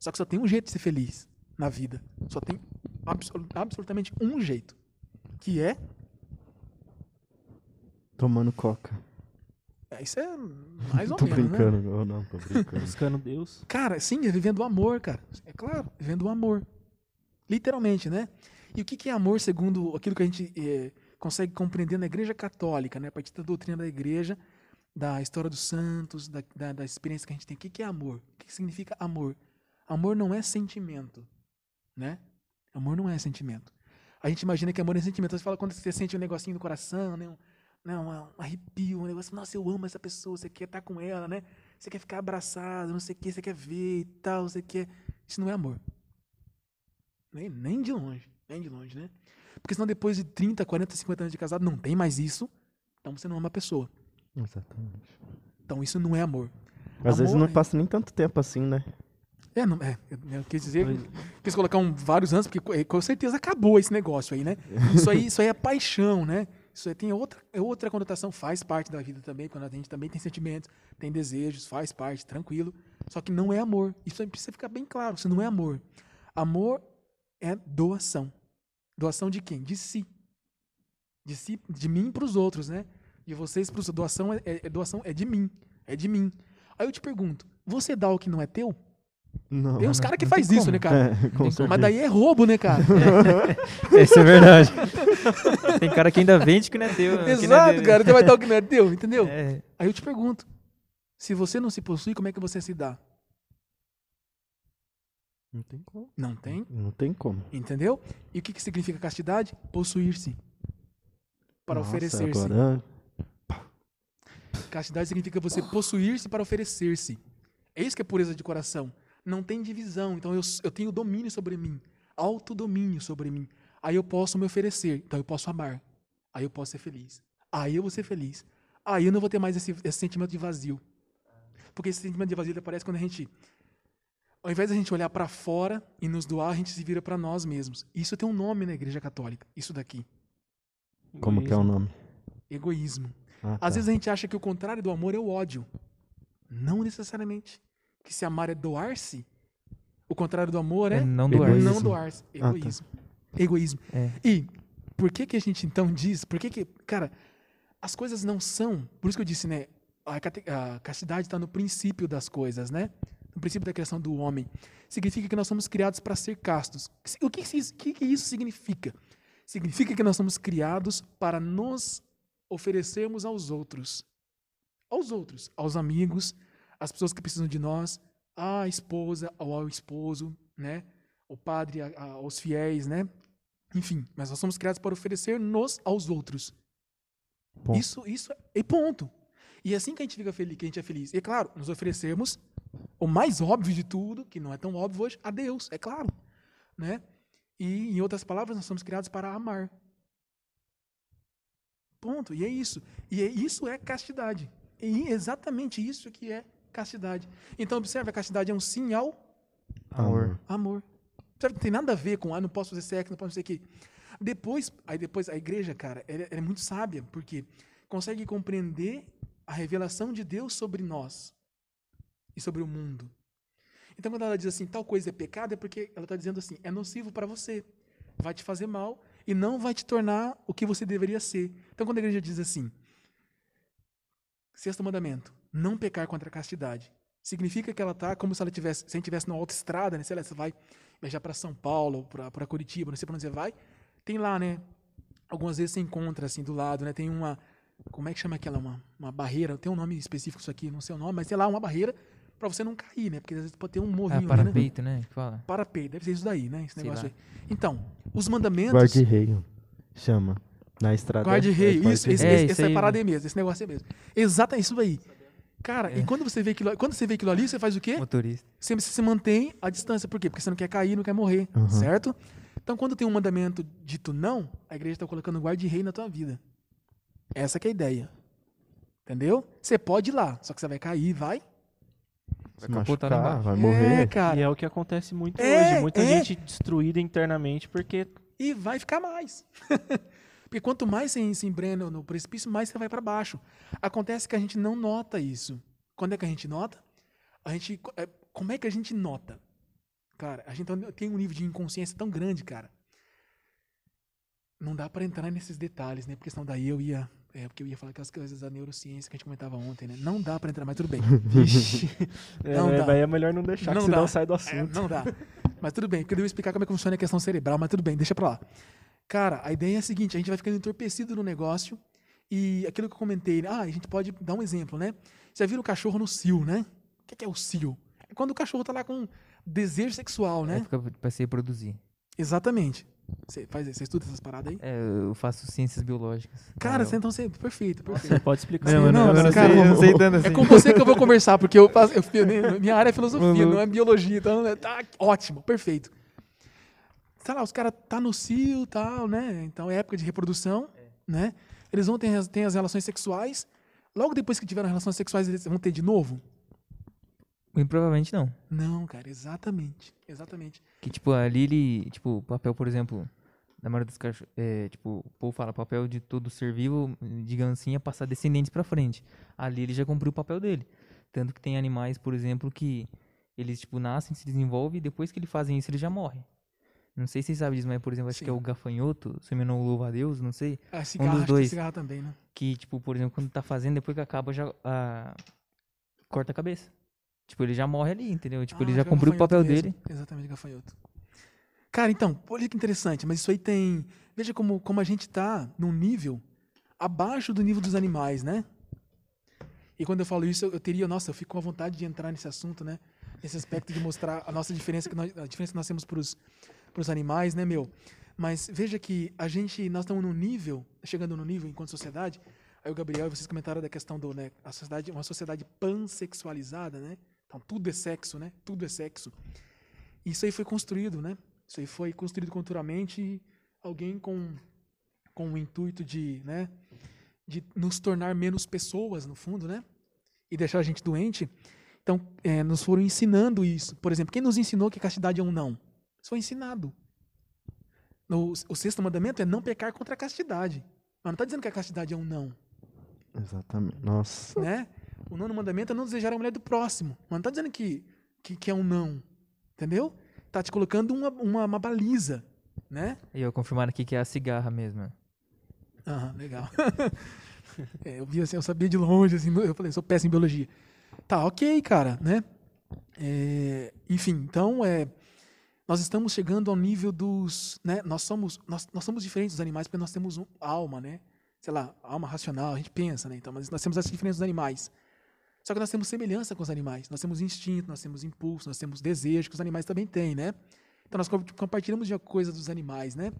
Só que só tem um jeito de ser feliz na vida. Só tem absolu- absolutamente um jeito. Que é. Tomando coca. é, Isso é mais ou tô menos, né? brincando, não, tô brincando. Buscando Deus. Cara, sim, é vivendo o amor, cara. É claro, vivendo o amor. Literalmente, né? E o que é amor segundo aquilo que a gente eh, consegue compreender na Igreja Católica, né? A partir da doutrina da Igreja, da história dos santos, da, da, da experiência que a gente tem. O que é amor? O que significa amor? Amor não é sentimento, né? Amor não é sentimento. A gente imagina que amor é sentimento. Você fala quando você sente um negocinho no coração, né? Um, né? um arrepio, um negócio, nossa, eu amo essa pessoa, você quer estar com ela, né? Você quer ficar abraçado, não sei o que, você quer ver e tal, você quer. Isso não é amor. Nem, nem de longe, nem de longe, né? Porque senão depois de 30, 40, 50 anos de casado, não tem mais isso, então você não ama a pessoa. Exatamente. Então isso não é amor. Às vezes Amor não é- passa nem tanto tempo assim, né? É, não, é eu, eu quis dizer, quis colocar um, vários anos, porque co- com certeza acabou esse negócio aí, né? Isso aí, isso aí é paixão, né? Isso aí tem outra, é outra conotação, faz parte da vida também, quando a gente também tem sentimentos, tem desejos, faz parte, tranquilo. Só que não é amor. Isso aí precisa ficar bem claro, isso não é amor. Amor é doação. Doação de quem? De si. De si, de mim para os outros, né? De vocês para os doação é, é- é doação é de mim, é de mim. Aí eu te pergunto, você dá o que não é teu? Não. Tem uns caras que faz isso, como. né, cara? É. Mas daí é roubo, né, cara? Isso é verdade. Tem cara que ainda vende que não é teu. que não é Exato, dele. cara. Você vai dar o que não é teu, entendeu? É, Aí eu te pergunto, se você não se possui, como é que você se dá? Não tem como. Não tem. Não tem como. Entendeu? E o que, que significa castidade? Possuir-se. Para oferecer-se. Agora, Castidade significa você possuir-se para oferecer-se. É isso que é pureza de coração. Não tem divisão. Então eu, eu tenho domínio sobre mim. Autodomínio sobre mim. Aí eu posso me oferecer. Então eu posso amar. Aí eu posso ser feliz. Aí eu vou ser feliz. Aí eu não vou ter mais esse, esse sentimento de vazio. Porque esse sentimento de vazio aparece quando a gente. Ao invés de a gente olhar para fora e nos doar, a gente se vira para nós mesmos. Isso tem um nome na Igreja Católica. Isso daqui. como que é o nome? Egoísmo. Ah, Às tá. vezes a gente acha que o contrário do amor é o ódio. Não necessariamente. Que se amar é doar-se, o contrário do amor é, É não doar. doar. não doar-se. Ah, tá. Egoísmo. Egoísmo. É. E por que que a gente então diz, por que que, cara, as coisas não são, por isso que eu disse, né, a castidade está no princípio das coisas, né? No princípio da criação do homem. Significa que nós somos criados para ser castos. O que, que que isso significa? Significa que nós somos criados para nos oferecermos aos outros. Aos outros, aos amigos, às pessoas que precisam de nós, à esposa, ao, ao esposo, né? O padre, a- a- aos fiéis, né? Enfim, mas nós somos criados para oferecer-nos aos outros. Isso, isso é ponto. E é assim que a gente fica feliz, que a gente é feliz. E é claro, nos oferecermos o mais óbvio de tudo, que não é tão óbvio hoje, a Deus, é claro, né? E em outras palavras, nós somos criados para amar. Ponto. E é isso. E é, isso é castidade. E exatamente isso que é castidade. Então, observe, a castidade é um sim ao Amor. amor. Sabe, não tem nada a ver com, ah, não posso fazer sexo, não posso fazer aqui. Depois, aí depois a igreja, cara, ela, ela é muito sábia, porque consegue compreender a revelação de Deus sobre nós sobre o mundo. Então, quando ela diz assim, tal coisa é pecado, é porque ela está dizendo assim, é nocivo para você, vai te fazer mal e não vai te tornar o que você deveria ser. Então, quando a igreja diz assim, sexto mandamento, não pecar contra a castidade, significa que ela está como se ela tivesse, se a gente tivesse numa autoestrada, né? Se ela você vai viajar para São Paulo, para Curitiba, não sei para onde você vai, tem lá, né? Algumas vezes você encontra assim do lado, né? Tem uma, como é que chama aquela uma, uma barreira? Tem um nome específico isso aqui, não sei o nome, mas tem lá uma barreira para você não cair, né? Porque às vezes pode ter um Ah, morrinho, ali, né? parapeito, né? que Fala. Parapeito, deve ser isso daí, né? Esse Sei negócio lá. aí. Então, os mandamentos. Guarde-rei. chama. Na estrada. É isso, esse, É, esse, isso essa é aí parada aí mesmo, esse negócio aí mesmo. Exato, é isso aí. Cara, e quando você vê aquilo, quando você vê aquilo ali, você faz o quê? Motorista. Você você se mantém à distância. Por quê? Porque você não quer cair, não quer morrer, Uhum. certo? Então, quando tem um mandamento dito não, a igreja está colocando guarda-rei na tua vida. Essa que é a ideia. Entendeu? Você pode ir lá, só que você vai cair, vai. Vai machucar, vai É, morrer. cara. E é o que acontece muito É, hoje. Muita é. gente destruída internamente porque e vai ficar mais. Porque quanto mais você se embrenha no precipício, mais você vai para baixo. Acontece que a gente não nota isso. Quando é que a gente nota? A gente, é, como é que a gente nota? Cara, a gente tem um nível de inconsciência tão grande, cara. Não dá para entrar nesses detalhes, né? Porque senão daí eu ia, é, porque eu ia falar aquelas coisas da neurociência que a gente comentava ontem, né? Não dá para entrar, mas tudo bem. Vixe. é, Não dá. daí é melhor não deixar, Não que senão dá. sai do É, assunto. não dá. Mas tudo bem, porque eu devo explicar como é que funciona a questão cerebral, mas tudo bem, deixa pra lá. Cara, a ideia é a seguinte, a gente vai ficando entorpecido no negócio e aquilo que eu comentei, né? ah, a gente pode dar um exemplo, né? Você já viu o cachorro no cio, né? O que é que é o cio? É quando o cachorro tá lá com desejo sexual, né? É, fica pra se reproduzir. Exatamente. Você faz, você estuda essas paradas aí? É, eu faço ciências biológicas. Cara, Então, você, então você, perfeito, perfeito. Você pode explicar. Não, eu não, não, eu não cara, sei, eu não sei tanto É assim. com você que eu vou conversar, porque eu, faço- eu, minha área é filosofia, Uhum. não é biologia, então né, tá ótimo, perfeito. Sei lá, os caras tá no cio e tal, né? Então é época de reprodução, né? Eles vão ter, as- ter as relações sexuais. Logo depois que tiveram relações sexuais, eles vão ter de novo? E provavelmente não. Não, cara, exatamente. Exatamente. Que, tipo, ali ele, tipo, o papel, por exemplo, da maioria dos cachorros, é, tipo, o povo fala, papel de todo ser vivo, digamos assim, é passar descendentes pra frente. Ali ele já cumpriu o papel dele. Tanto que tem animais, por exemplo, que eles, tipo, nascem, se desenvolvem e depois que eles fazem isso, eles já morrem. Não sei se vocês sabem disso, mas, por exemplo, acho Sim. que é o gafanhoto, se eu não louva a Deus, não sei. A cigarra, acho que dois. cigarra também, né? Que, tipo, por exemplo, quando tá fazendo, depois que acaba, já ah, corta a cabeça. Tipo, ele já morre ali, entendeu? Tipo, ele Ah, já que é cumpriu o papel mesmo. dele. Exatamente, gafanhoto. Cara, então, olha que interessante, mas isso aí tem. Veja como, como a gente tá num nível abaixo do nível dos animais, né? E quando eu falo isso, eu, eu teria, nossa, eu fico com a vontade de entrar nesse assunto, né? Esse aspecto de mostrar a nossa diferença, que nós, a diferença que nós temos para os animais, né, meu? Mas veja que a gente, nós estamos num nível, chegando no nível enquanto sociedade. Aí o Gabriel e vocês comentaram da questão do, né, a sociedade, uma sociedade pansexualizada, né? Então tudo é sexo, né? Tudo é sexo. Isso aí foi construído, né? Isso aí foi construído culturalmente, alguém com com o intuito de, né, de nos tornar menos pessoas, no fundo, né? E deixar a gente doente. Então, é, nos foram ensinando isso. Por exemplo, quem nos ensinou que castidade é um não? Isso foi ensinado. No, o sexto mandamento é não pecar contra a castidade. Mas não está dizendo que a castidade é um não. Exatamente. Nossa. Né? O nono mandamento é não desejar a mulher do próximo. Mas não está dizendo que, que, que, é um não. Entendeu? Está te colocando uma, uma, uma baliza. Né? E eu confirmando aqui que é a cigarra mesmo. Aham, legal. é, eu vi assim, eu sabia de longe, assim, eu falei, sou péssimo em biologia. Tá, ok, cara, né? É, enfim, então, é, nós estamos chegando ao nível dos, né? Nós somos, nós, nós somos diferentes dos animais porque nós temos um, alma, né? Sei lá, alma racional, a gente pensa, né? Então, mas nós temos essa diferença dos animais. Só que nós temos semelhança com os animais. Nós temos instinto, nós temos impulso, nós temos desejo, que os animais também têm, né? Então nós compartilhamos de coisa dos animais, né?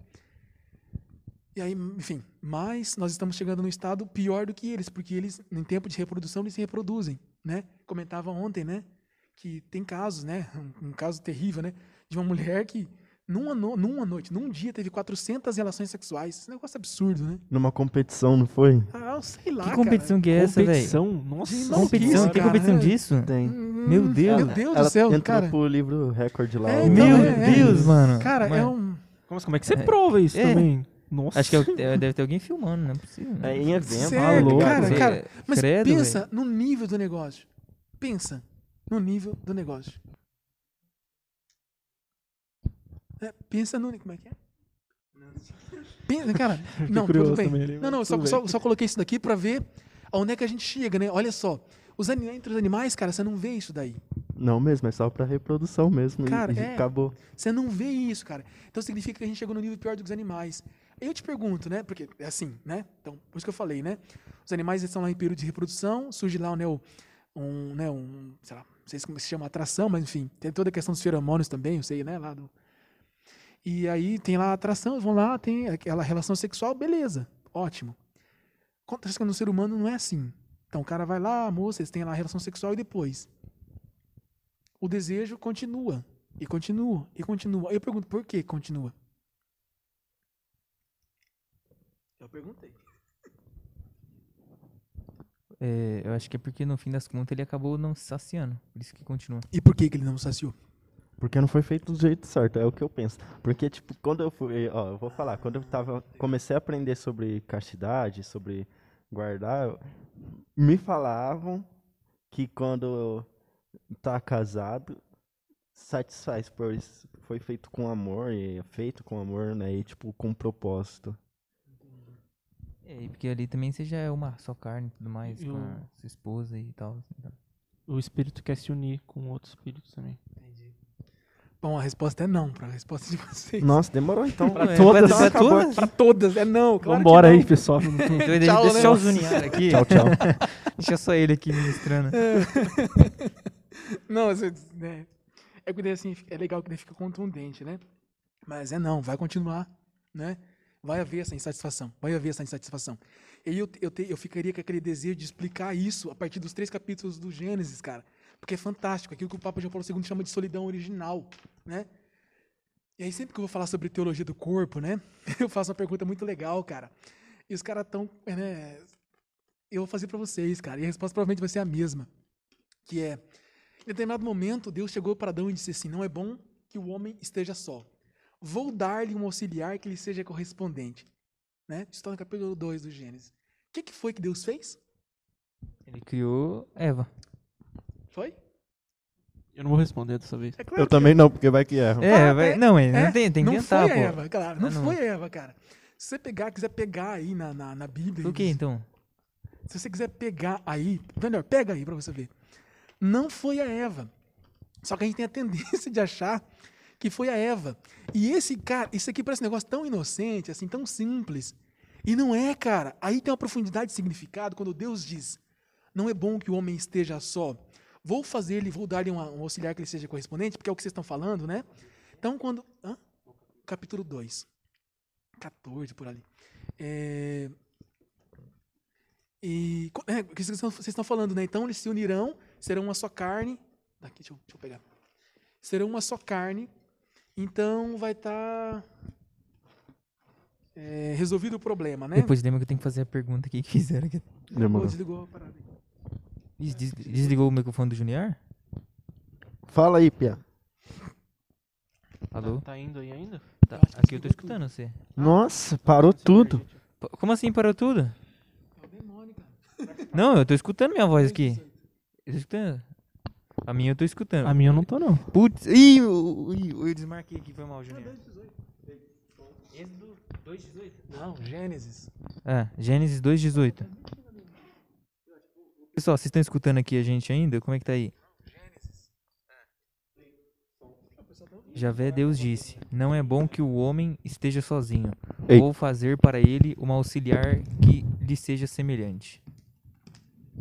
E aí, enfim, mas nós estamos chegando num estado pior do que eles, porque eles, em tempo de reprodução, eles se reproduzem, né? Comentava ontem, né? Que tem casos, né? Um, um caso terrível, né? De uma mulher que, numa, no, numa noite, num dia, teve 400 relações sexuais. Esse negócio absurdo, né? Numa competição, não foi? Ah, eu sei lá, Que competição cara. que é essa, velho? Competição? Nossa. De Competição? Tem cara. competição disso? Tem. Hum, Meu Deus. Meu Deus Ela do céu, entrou cara. pro livro recorde lá. É, então, Meu é, é. Deus, mano. Cara, é Mano, um... Como, como é que você prova isso É. também? Nossa. Acho que é é- deve ter alguém filmando, não é possível. né? É em evento. Sério, tá cara, Você- cara. Mas credo, pensa no nível do negócio. Pensa no nível do negócio. É, pensa no. Como é que é? Pensa, cara. Não, tudo bem. ali, não, não, só, só, só coloquei isso daqui pra ver aonde é que a gente chega, né? Olha só. Os ani- entre os animais, cara, você não vê isso daí. Não mesmo, é só pra reprodução mesmo. Cara, e é. acabou. Você não vê isso, cara. Então significa que a gente chegou no nível pior dos animais. Aí eu te pergunto, né? Porque é assim, né? Então, por isso que eu falei, né? Os animais estão lá em período de reprodução, surge lá né, um, né, um, sei lá, não sei se chama atração, mas enfim, tem toda a questão dos feromônios também, eu sei, né? Lá do... E aí tem lá a atração, vão lá, tem aquela relação sexual, beleza, ótimo. Acontece que no ser humano não é assim. Então o cara vai lá, a moça, eles têm lá a relação sexual e depois. O desejo continua. E continua, e continua. Aí eu pergunto, por que continua? Eu perguntei. É, eu acho que é porque no fim das contas ele acabou não se saciando. Por isso que continua. E por que, que ele não saciou? Porque não foi feito do jeito certo, é o que eu penso. Porque, tipo, quando eu fui, ó, eu vou falar, quando eu tava, comecei a aprender sobre castidade, sobre guardar, eu- me falavam que quando tá casado, satisfaz, pois foi feito com amor, e é feito com amor, né, e, tipo, com propósito. É, e porque ali também você já é uma só carne e tudo mais, E com o- a sua esposa e tal. assim, então. O espírito quer se unir com outro espírito também. Bom, a resposta é não, para a resposta de vocês. Nossa, demorou então. Pra Então todas, pra acabou todas? Para todas, é não. Claro Vambora que aí, não. pessoal. Então, Tchau, deixa, né? deixa eu zuniar aqui. Tchau, tchau. Deixa só ele aqui ministrando. Não, você, né, é que daí, assim, é legal que daí fica contundente, né? Mas é não, vai continuar, né? Vai haver essa insatisfação, vai haver essa insatisfação. E aí eu, eu, te- eu ficaria com aquele desejo de explicar isso a partir dos três capítulos do Gênesis, cara. Porque é fantástico, aquilo que o Papa João Paulo II chama de solidão original, né? E aí sempre que eu vou falar sobre teologia do corpo, né? Eu faço uma pergunta muito legal, cara. E os caras estão, né? Eu vou fazer para vocês, cara. E a resposta provavelmente vai ser a mesma, que é em determinado momento, Deus chegou para Adão e disse assim: Não é bom que o homem esteja só. Vou dar-lhe um auxiliar que lhe seja correspondente. Né? Isso está no capítulo 2 do Gênesis. O que, que foi que Deus fez? Ele criou Eva. Foi? Eu não vou responder dessa vez. É claro Eu também não, porque vai que erra. É, Ah, vai- é, não, é, não tem, tem que não tentar, foi a Eva, claro. Não, Ah, não. foi a Eva, cara. Se você pegar, quiser pegar aí na, na, na Bíblia. O que então? Se você quiser pegar aí, melhor, pega aí para você ver. Não foi a Eva. Só que a gente tem a tendência de achar que foi a Eva. E esse cara, isso aqui parece um negócio tão inocente, assim, tão simples. E não é, cara. Aí tem uma profundidade de significado quando Deus diz: Não é bom que o homem esteja só. Vou fazer ele, vou dar-lhe um auxiliar que ele seja correspondente, porque é o que vocês estão falando, né? Então, quando. Hã? Capítulo 2. 14 por ali. É, e. É, o que vocês estão- falando, né? Então, eles se unirão, serão uma só carne. Daqui, deixa eu, deixa eu pegar. Serão uma só carne. Então, vai estar. resolvido o problema, né? Depois lembra que eu tenho que fazer a pergunta aqui que fizeram. aqui. Pô, Demorou. desligou a parada. Ih, des- desligou o microfone do Junior? Fala aí, Pia. Alô? Tá, tá indo aí ainda? Tá, acho que aqui eu tô desligou escutando você. Nossa, parou tudo. P- Como assim parou tudo? É o demônio, cara. Não, eu tô escutando minha voz aqui. Eu tô escutando. A minha eu tô escutando. A minha eu não tô, não. Putz, ih, eu, ih, eu desmarquei aqui, foi mal, Junior. Esse do 2,18? Não, Gênesis. É, Gênesis 2,18. Pessoal, vocês estão escutando aqui a gente ainda? Como é que tá aí? Javé Deus disse: Não é bom que o homem esteja sozinho. Ei. Vou fazer para ele uma auxiliar que lhe seja semelhante.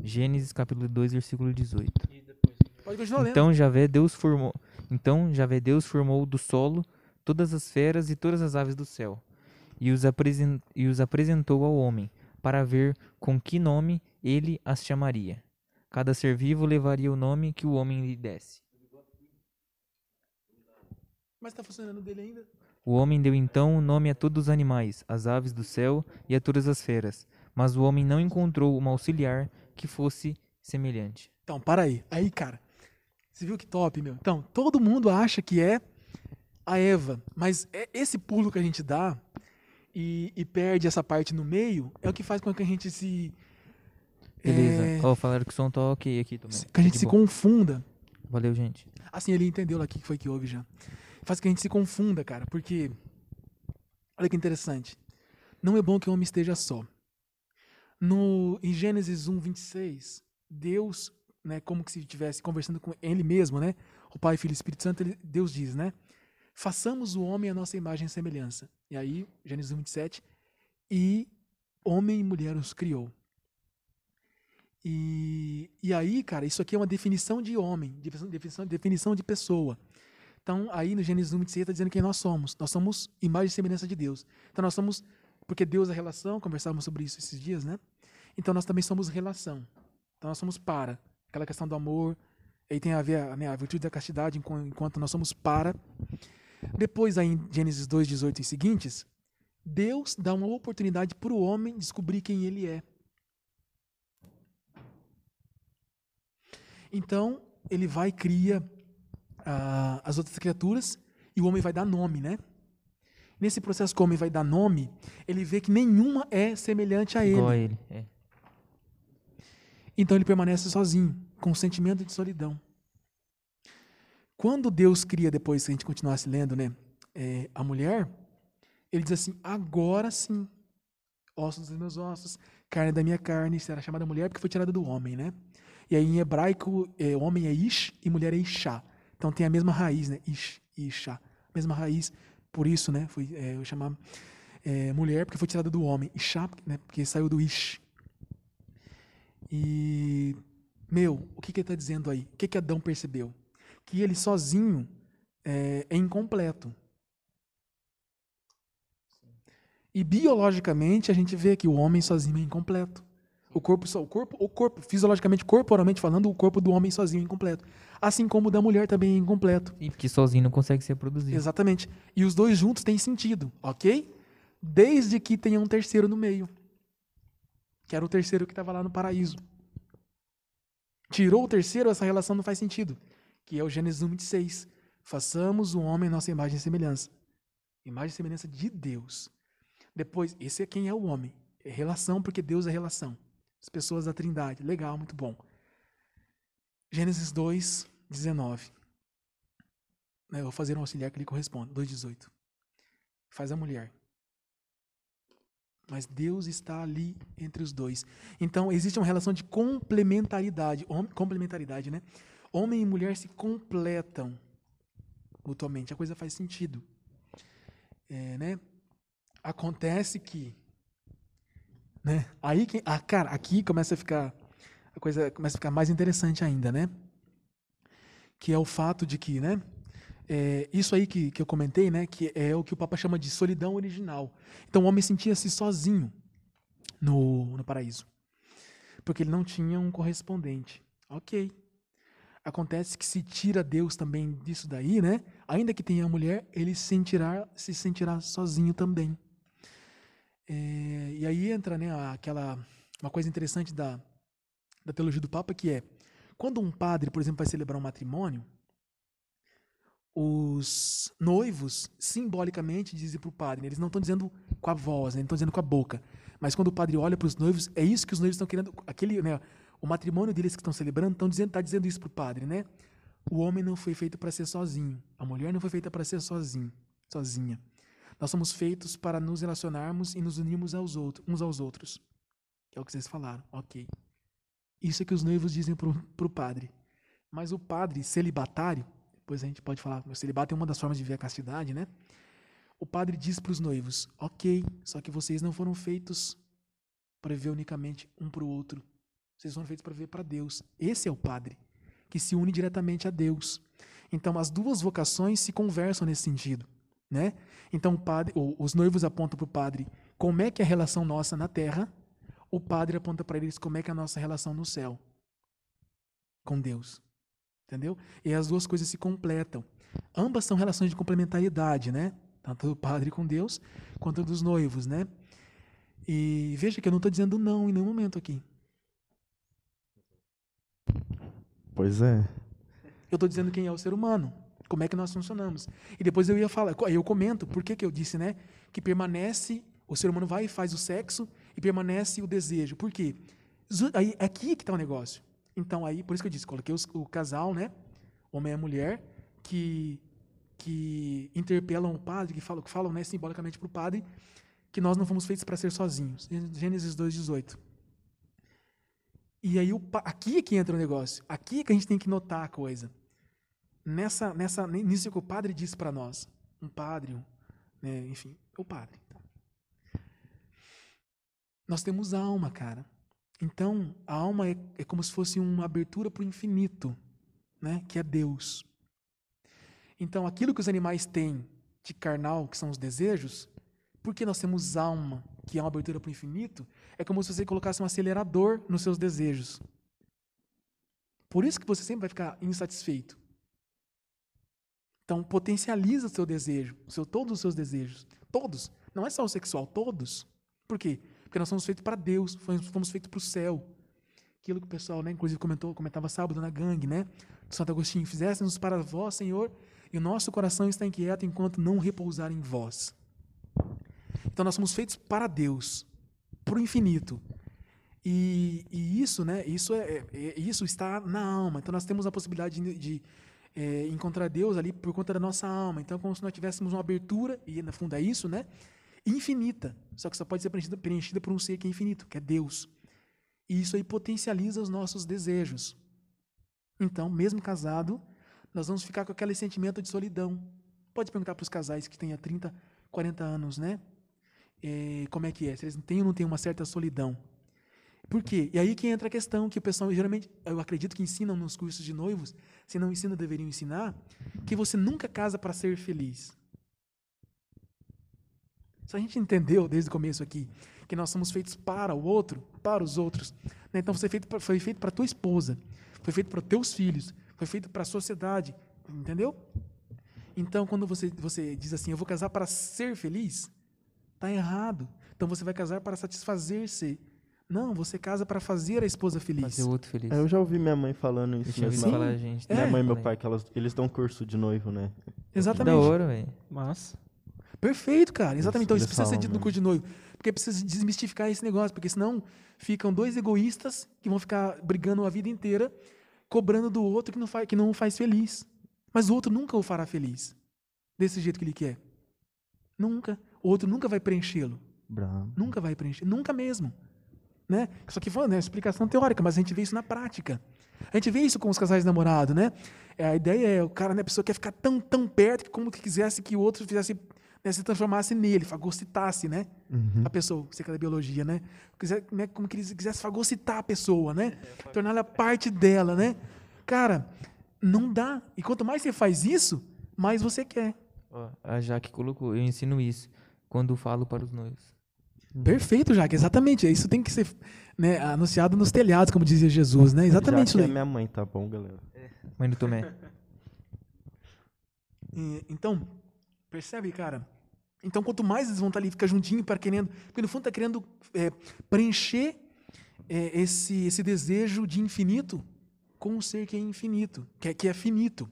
Gênesis capítulo 2, versículo 18. Pode continuar lendo. Então Javé Deus formou, então Javé Deus formou do solo todas as feras e todas as aves do céu, e os, apresen- e os apresentou ao homem, para ver com que nome ele as chamaria. Cada ser vivo levaria o nome que o homem lhe desse. Mas tá funcionando dele ainda? O homem deu então o nome a todos os animais, às aves do céu e a todas as feras, mas o homem não encontrou uma auxiliar que fosse semelhante. Então, para aí. Aí, cara. Você viu que top, meu? Então, todo mundo acha que é a Eva, mas é esse pulo que a gente dá e, e perde essa parte no meio é o que faz com que a gente se. Beleza. é, Ó, falaram que o som tá ok aqui também. que a gente De se confunda. Valeu, gente. Assim, ele entendeu lá o que foi que houve já. Faz que a gente se confunda, cara, porque. Olha que interessante. Não é bom que o homem esteja só. No, em Gênesis 1, 26, Deus, né, como que se estivesse conversando com ele mesmo, né? O Pai, Filho e Espírito Santo, ele- Deus diz, né? Façamos o homem a nossa imagem e semelhança. E aí, Gênesis 1, 27, e homem e mulher os criou. E, e aí, cara, isso aqui é uma definição de homem, definição, definição, de pessoa. Então, aí no Gênesis 1, 26 está dizendo quem nós somos. Nós somos imagem e semelhança de Deus. Então, nós somos, porque Deus é relação, conversávamos sobre isso esses dias, né? Então, nós também somos relação. Então, nós somos para. Aquela questão do amor, aí tem a ver né, a virtude da castidade, enquanto nós somos para. Depois, aí em Gênesis 2, 18 e seguintes, Deus dá uma oportunidade para o homem descobrir quem ele é. Então, ele vai e cria ah, as outras criaturas e o homem vai dar nome, né? Nesse processo que o homem vai dar nome, ele vê que nenhuma é semelhante a ele. Igual a ele. É. Então ele permanece sozinho, com um sentimento de solidão. Quando Deus cria, depois, se a gente continuasse lendo, né, é, a mulher, ele diz assim: agora sim, ossos dos meus ossos, carne da minha carne, será chamada mulher porque foi tirada do homem, né? E aí em hebraico, é, homem é ish e mulher é ishá. Então tem a mesma raiz, né? Ish e ishá. Mesma raiz, por isso, né? Foi é, eu chamar é, mulher porque foi tirada do homem. Ishá, né? Porque saiu do ish. E, meu, o que, que ele está dizendo aí? O que, que Adão percebeu? Que ele sozinho é, é incompleto. E biologicamente a gente vê que o homem sozinho é incompleto. O corpo, o corpo, o corpo, fisiologicamente, corporalmente falando, o corpo do homem sozinho é incompleto. Assim como o da mulher também é incompleto. E porque sozinho não consegue ser produzido. Exatamente. E os dois juntos têm sentido, ok? Desde que tenha um terceiro no meio. Que era o terceiro que estava lá no paraíso. Tirou o terceiro, essa relação não faz sentido. Que é o Gênesis 1, 26. Façamos o homem nossa imagem e semelhança. Imagem e semelhança de Deus. Depois, esse é quem é o homem. É relação, porque Deus é relação. As pessoas da trindade. Legal, muito bom. Gênesis 2, 19. Né, Eu vou fazer um auxiliar que lhe corresponde. 2,18. Faz a mulher. Mas Deus está ali entre os dois. Então, existe uma relação de complementaridade. Complementaridade, né? Homem e mulher se completam mutuamente. A coisa faz sentido. É, né? Acontece que. Né? Aí, ah, cara, aqui começa a ficar. A coisa começa a ficar mais interessante ainda, né? que é o fato de que, né? é, isso aí que, que eu comentei, né? Que é o que o Papa chama de solidão original. Então o homem sentia-se sozinho no, no paraíso, porque ele não tinha um correspondente. Ok. Acontece que se tira Deus também disso daí, né? Ainda que tenha mulher, ele se sentirá, se sentirá sozinho também. É, e aí entra né, aquela uma coisa interessante da, da teologia do Papa que é quando um padre, por exemplo, vai celebrar um matrimônio, os noivos simbolicamente dizem para o padre, né? eles não estão dizendo com a voz, né? estão dizendo com a boca, mas quando o padre olha para os noivos, é isso que os noivos estão querendo, aquele, né, o matrimônio deles que estão celebrando, estão dizendo, tá dizendo isso para o padre, né? O homem não foi feito para ser sozinho, a mulher não foi feita para ser sozinho, sozinha. Nós somos feitos para nos relacionarmos e nos unirmos aos outros, uns aos outros. É o que vocês falaram, ok. Isso é que os noivos dizem para o padre. Mas o padre celibatário, depois a gente pode falar, o celibato é uma das formas de ver a castidade, né? O padre diz para os noivos: Ok, só que vocês não foram feitos para viver unicamente um para o outro. Vocês foram feitos para viver para Deus. Esse é o padre, que se une diretamente a Deus. Então, as duas vocações se conversam nesse sentido. Né? Então, padre, os noivos apontam para o padre como é que é a relação nossa na terra, o padre aponta para eles como é que é a nossa relação no céu com Deus. Entendeu? E as duas coisas se completam. Ambas são relações de complementaridade, né? Tanto do padre com Deus, quanto dos noivos, né? E veja que eu não estou dizendo não em nenhum momento aqui. Pois é. Eu estou dizendo quem é o ser humano, como é que nós funcionamos. E depois eu ia falar, eu comento, por que, que eu disse, né? Que permanece, o ser humano vai e faz o sexo e permanece o desejo. Por quê? Aí, aqui que está o negócio. Então, aí, por isso que eu disse, coloquei os, o casal, né? Homem e mulher, que, que interpelam o padre, que falam, que falam né, simbolicamente para o padre, que nós não fomos feitos para ser sozinhos. Gênesis 2,18. E aí, aqui é que entra o negócio. Aqui é que a gente tem que notar a coisa. Nessa, nessa, nisso que o padre disse para nós. Um padre, né, enfim, o padre. Tá. Nós temos alma, cara. Então, a alma é, é como se fosse uma abertura para o infinito, né? que é Deus. Então, aquilo que os animais têm de carnal, que são os desejos, porque nós temos alma, que é uma abertura para o infinito, é como se você colocasse um acelerador nos seus desejos. Por isso que você sempre vai ficar insatisfeito. Então, potencializa o seu desejo, o seu, todos os seus desejos. Todos. Não é só o sexual, todos. Por quê? Porque nós somos feitos para Deus, fomos feitos para o céu. Aquilo que o pessoal, né, inclusive, comentou, comentava sábado na gangue, né? Santo Agostinho, fizéssemos para vós, Senhor, e o nosso coração está inquieto enquanto não repousar em vós. Então nós somos feitos para Deus, para o infinito. E, e, isso, né? Isso é, é, é, isso está na alma. Então nós temos a possibilidade de, de é, encontrar Deus ali por conta da nossa alma. Então, como se nós tivéssemos uma abertura e no fundo é isso, né? infinita, só que só pode ser preenchida, preenchida por um ser que é infinito, que é Deus. E isso aí potencializa os nossos desejos. Então, mesmo casado, nós vamos ficar com aquele sentimento de solidão. Pode perguntar para os casais que têm 30, 40 anos, né? É, como é que é? Se eles têm ou não têm uma certa solidão. Por quê? E aí que entra a questão que o pessoal geralmente, eu acredito que ensinam nos cursos de noivos, se não ensinam, deveriam ensinar, que você nunca casa para ser feliz. Se a gente entendeu desde o começo aqui que nós somos feitos para o outro, para os outros, né? então você foi feito para a tua esposa, foi feito para teus filhos, foi feito para a sociedade, entendeu? Então, quando você, você diz assim, eu vou casar para ser feliz, tá errado. Então você vai casar para satisfazer-se. Não, você casa para fazer a esposa feliz. Fazer o outro feliz. É, eu já ouvi minha mãe falando isso. Eu tinha ouvido falar, gente. Minha É. mãe e meu pai, que elas, eles dão curso de noivo, né? Que Exatamente. da hora, velho. Mas, Perfeito, cara. Exatamente. Então, isso precisa ser falam, dito no né? curso de noivo. Porque precisa desmistificar esse negócio. Porque senão ficam dois egoístas que vão ficar brigando a vida inteira, cobrando do outro que não faz, que não o faz feliz. Mas o outro nunca o fará feliz. Desse jeito que ele quer. Nunca. O outro nunca vai preenchê-lo. Nunca vai preencher. Nunca mesmo. Né? Isso aqui foi né, explicação teórica, mas a gente vê isso na prática. A gente vê isso com os casais namorados, né? É, a ideia é, o cara, né, a pessoa quer ficar tão, tão perto que como que quisesse que o outro fizesse, né, se transformasse nele, fagocitasse, né? A pessoa, você que é da biologia, né? Quiser, né? Como que ele quisesse fagocitar a pessoa, né? Torná-la parte dela, né? Cara, Não dá. E quanto mais você faz isso, mais você quer. A Jaque colocou, eu ensino isso quando falo para os noivos. Perfeito, Jaque, exatamente. Isso tem que ser né, anunciado nos telhados, como dizia Jesus, né? Exatamente Já isso que é minha mãe, tá bom, galera? Mãe do Tomé. Então, percebe, cara? Então, quanto mais eles vão estar ali, fica juntinho, para querendo. Porque no fundo está querendo é, preencher é, esse, esse desejo de infinito com um ser que é infinito, que é, que é finito.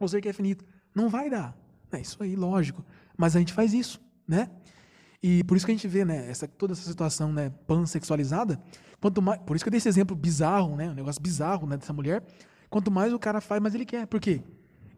Um ser que é finito. Não vai dar. É isso aí, lógico. Mas a gente faz isso, né? E por isso que a gente vê, né, essa, toda essa situação né, pansexualizada. Quanto mais, por isso que eu dei esse exemplo bizarro, né, um negócio bizarro né, dessa mulher. Quanto mais o cara faz, mais ele quer. Por quê?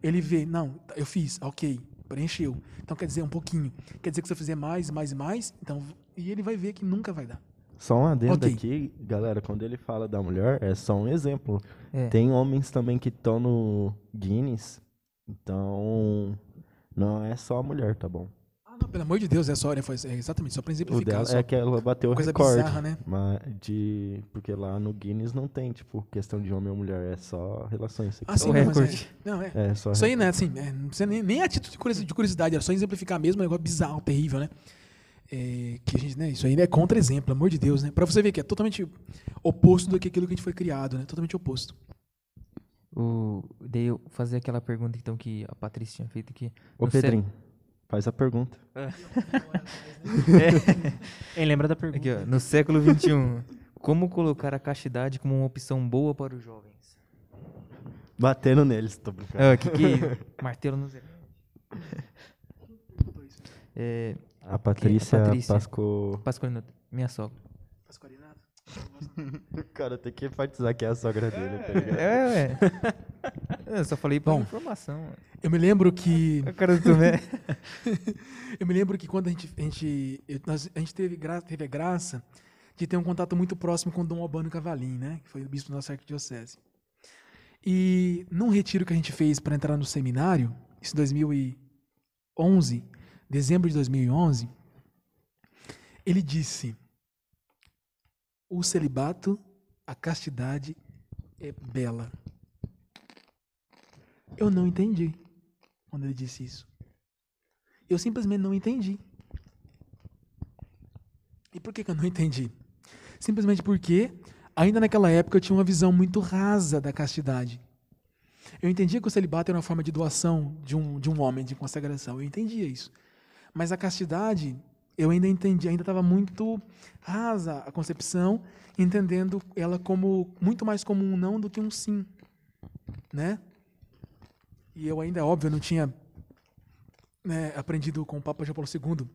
Ele vê, não, eu fiz, ok, preencheu. Então quer dizer um pouquinho. Quer dizer que se eu fizer mais, mais e mais, então e ele vai ver que nunca vai dar. Só um adendo Ok. aqui, galera, quando ele fala da mulher, é só um exemplo. É. Tem homens também que estão no Guinness, então não é só a mulher, tá bom? Ah, não, pelo amor de Deus, é só, né, foi, é exatamente, só para O exemplificar. dela só. é que ela bateu o coisa recorde. bizarra, né? Mas de, porque lá no Guinness não tem, tipo, questão de homem ou mulher, é só relações Ah, sim, O não, mas recorde. é, não, é. É, só Isso aí, né, assim, é, não precisa nem, nem a título de curiosi- de curiosidade, era só exemplificar mesmo, é um negócio bizarro, terrível, né? É, que a gente, né, isso aí é contra-exemplo, pelo amor de Deus, né? Pra você ver que é totalmente oposto do que aquilo que a gente foi criado, né? Totalmente oposto. O, daí eu fazer aquela pergunta então que a Patrícia tinha feito aqui. Ô, Pedrinho, faz a pergunta. Hein, lembra da pergunta? Aqui, ó, no século XXI, como colocar a castidade como uma opção boa para os jovens? Batendo neles, tô brincando. Ah, que que martelo no zero. É, A Patrícia, Patrícia. Pasco... Pascoalino, minha sogra. Faz coordenada. Cara, tem que enfatizar que é a sogra dele, tá ligado? É, ué. Eu só falei pra Bom. informação. Eu me lembro que O cara do Tomé. eu me lembro que quando a gente a gente, eu- nós- a gente teve, gra, teve a graça de ter um contato muito próximo com o Dom Albano Cavalim, né, que foi o bispo da nossa arquidiocese. E num retiro que a gente fez para entrar no seminário, isso em 2011, dezembro de 2011, ele disse: O celibato, a castidade é bela. Eu não entendi quando ele disse isso. Eu simplesmente não entendi. E por que, que eu não entendi? Simplesmente porque, ainda naquela época, eu tinha uma visão muito rasa da castidade. Eu entendia que o celibato era uma forma de doação de um, de um homem, de consagração. Eu entendia isso. Mas a castidade, eu ainda entendi, ainda estava muito rasa a concepção, entendendo ela como muito mais como um não do que um sim. Né? E eu ainda, óbvio, não tinha né, aprendido com o Papa João Paulo II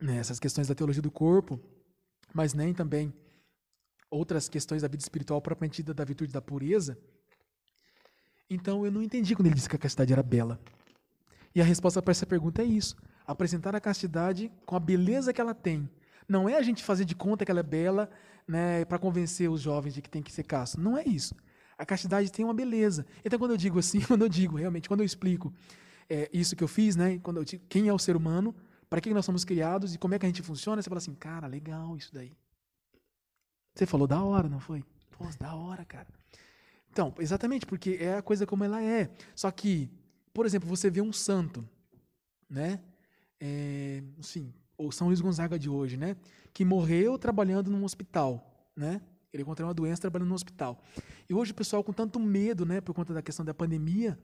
né, essas questões da teologia do corpo, mas nem também outras questões da vida espiritual propriamente dita da virtude da pureza. Então eu não entendi quando ele disse que a castidade era bela. E a resposta para essa pergunta é isso: apresentar a castidade com a beleza que ela tem. Não é a gente fazer de conta que ela é bela né, para convencer os jovens de que tem que ser casto. Não é isso. A castidade tem uma beleza. Então, quando eu digo assim, quando eu digo realmente, quando eu explico é, isso que eu fiz, né, quando eu digo quem é o ser humano, para que nós somos criados e como é que a gente funciona, você fala assim, cara, legal isso daí. Você falou da hora, não foi? Pô, da hora, cara. Então, exatamente, porque é a coisa como ela é. Só que, por exemplo, você vê um santo, né? É, assim, o São Luís Gonzaga de hoje, né? Que morreu trabalhando num hospital, né? Ele encontrou uma doença trabalhando no hospital. E hoje o pessoal com tanto medo, né? Por conta da questão da pandemia,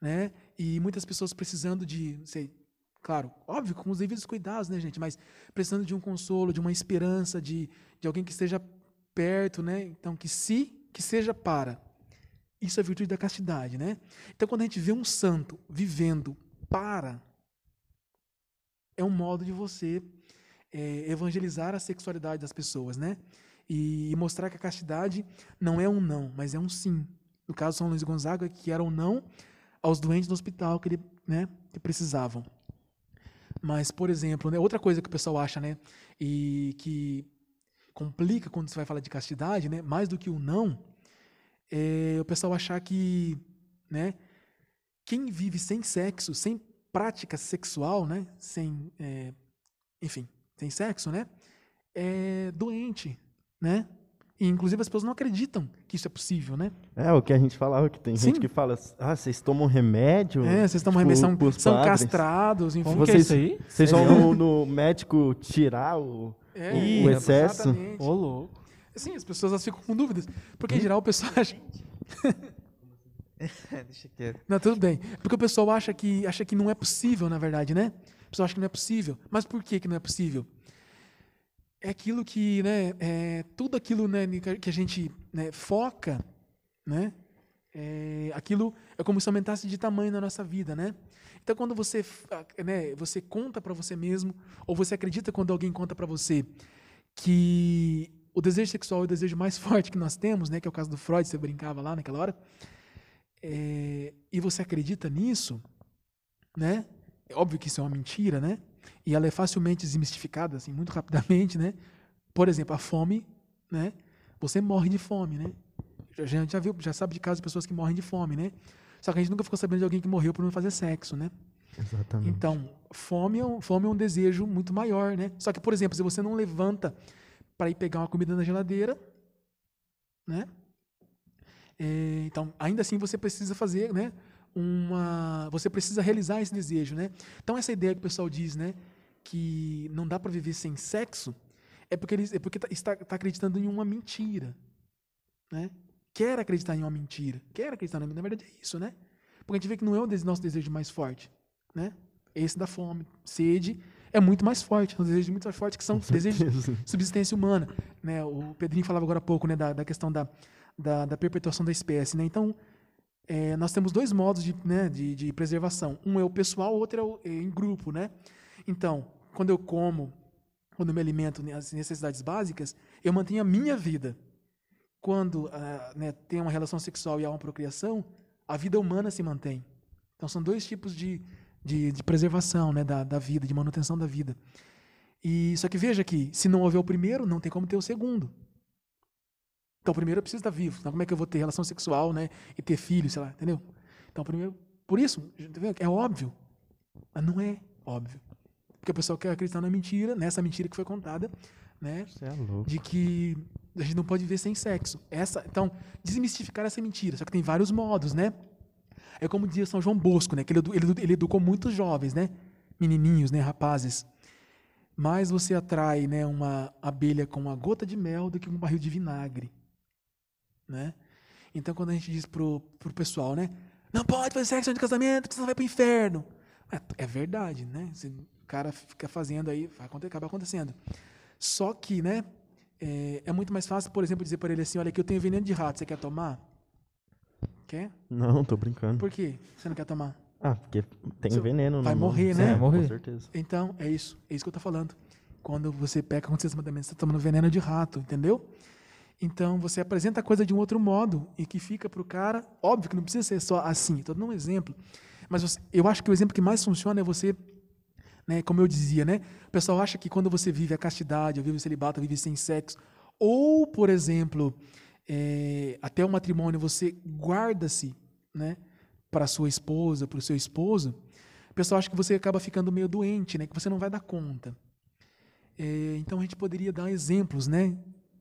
né? E muitas pessoas precisando de, não sei, claro, óbvio, com os devidos cuidados, né, gente? Mas precisando de um consolo, de uma esperança, de, de alguém que esteja perto, né? Então, que se, que seja para. Isso é a virtude da castidade, né? Então, quando a gente vê um santo vivendo para, é um modo de você é, evangelizar a sexualidade das pessoas, né? E, e mostrar que a castidade não é um não, mas é um sim. No caso de São Luís Gonzaga, que era um não aos doentes do hospital que, ele, né, que precisavam. Mas, por exemplo, né, outra coisa que o pessoal acha, né, e que complica quando você vai falar de castidade, né, mais do que o não, é o pessoal achar que, né, quem vive sem sexo, sem prática sexual, né, sem, é, enfim, sem sexo, né, é doente, né? E, inclusive, as pessoas não acreditam que isso é possível, né? É, o que a gente falava, que tem Sim. gente que fala, ah, vocês tomam remédio? É, vocês tomam Tipo, remédio, são, são padres. castrados, enfim. Como que é Vocês- isso aí? Vocês vão no, no médico tirar o, É, o excesso? exatamente. Ô, louco. Sim, as pessoas elas ficam com dúvidas. Porque, em geral, o pessoal acha... Deixa quieto. Não, tudo bem. Porque o pessoal acha que, acha que não é possível, na verdade, né? O pessoal acha que não é possível. Mas por que, que não é possível? É aquilo que, né, é, tudo aquilo né, que a gente né, foca, né? É, aquilo é como se aumentasse de tamanho na nossa vida, né? Então, quando você, né, você conta para você mesmo, ou você acredita quando alguém conta para você que o desejo sexual é o desejo mais forte que nós temos, né? Que é o caso do Freud, você brincava lá naquela hora. É, e você acredita nisso, né? É óbvio que isso é uma mentira, né? E ela é facilmente desmistificada, assim, muito rapidamente, né? Por exemplo, a fome, né? Você morre de fome, né? Já- A gente já viu, já sabe de casos de pessoas que morrem de fome, né? Só que a gente nunca ficou sabendo de alguém que morreu por não fazer sexo, né? Exatamente. Então, fome é, um, fome é um desejo muito maior, né? Só que, por exemplo, se você não levanta para ir pegar uma comida na geladeira, né? É, então, ainda assim você precisa fazer, né? Uma, você precisa realizar esse desejo, né? Então essa ideia que o pessoal diz, né? Que não dá para viver sem sexo, é porque eles, é porque tá- está, está acreditando em uma mentira, né? Quer acreditar em uma mentira, quer acreditar na, na verdade é isso, né? Porque a gente vê que não é o nosso desejo mais forte, né? Esse da fome, sede é muito mais forte, são desejos muito mais fortes que são desejos de subsistência humana, né? O Pedrinho falava agora há pouco, né, da, da questão da, da, da perpetuação da espécie, né? Então, é, nós temos dois modos de, né, de, de preservação. Um é o pessoal, outro é, o, é em grupo, né? Então, quando eu como, quando eu me alimento as necessidades básicas, eu mantenho a minha vida. Quando ah, né, tem uma relação sexual e há uma procriação, a vida humana se mantém. Então, são dois tipos de, de, de preservação né, da, da vida, de manutenção da vida. E só que veja que se não houver o primeiro, não tem como ter o segundo. Então, primeiro eu preciso estar vivo. Então, como é que eu vou ter relação sexual, né? E ter filho, sei lá, entendeu? Então, primeiro, por isso, entendeu? é óbvio. Mas não é óbvio. Porque o pessoal quer acreditar na mentira, nessa mentira que foi contada, né? É louco. De que a gente não pode viver sem sexo. Essa, então, desmistificar essa mentira. Só que tem vários modos, né? É como dizia São João Bosco, né? Que ele, ele, ele educou muitos jovens, né? Menininhos, né? Rapazes. Mais você atrai, né? Uma abelha com uma gota de mel do que um barril de vinagre, né? Então, quando a gente diz pro, pro pessoal, né? Não pode fazer sexo antes de casamento, que você vai pro inferno. É, é verdade, né? Se o cara fica fazendo aí, vai acontecer, acaba acontecendo. Só que, né? É, é muito mais fácil, por exemplo, dizer para ele assim: olha, aqui eu tenho veneno de rato, você quer tomar? Quer? Não, tô brincando. Por quê? Você não quer tomar? Ah, porque tem Você veneno, vai no morrer, né? É, Vai morrer. Com certeza. Então, é isso. É isso que eu tô falando. Quando você peca com os mandamentos, você está tomando veneno de rato, entendeu? Então, você apresenta a coisa de um outro modo e que fica para o cara. Óbvio que não precisa ser só assim, estou dando um exemplo. Mas você- eu acho que o exemplo que mais funciona é você, né, como eu dizia, né? O pessoal acha que quando você vive a castidade, ou vive o celibato, ou vive sem sexo, ou, por exemplo, é, até o matrimônio, você guarda-se, né, para sua esposa, para o seu esposo, o pessoal acha que você acaba ficando meio doente, né, que você não vai dar conta. É, então a gente poderia dar exemplos, né,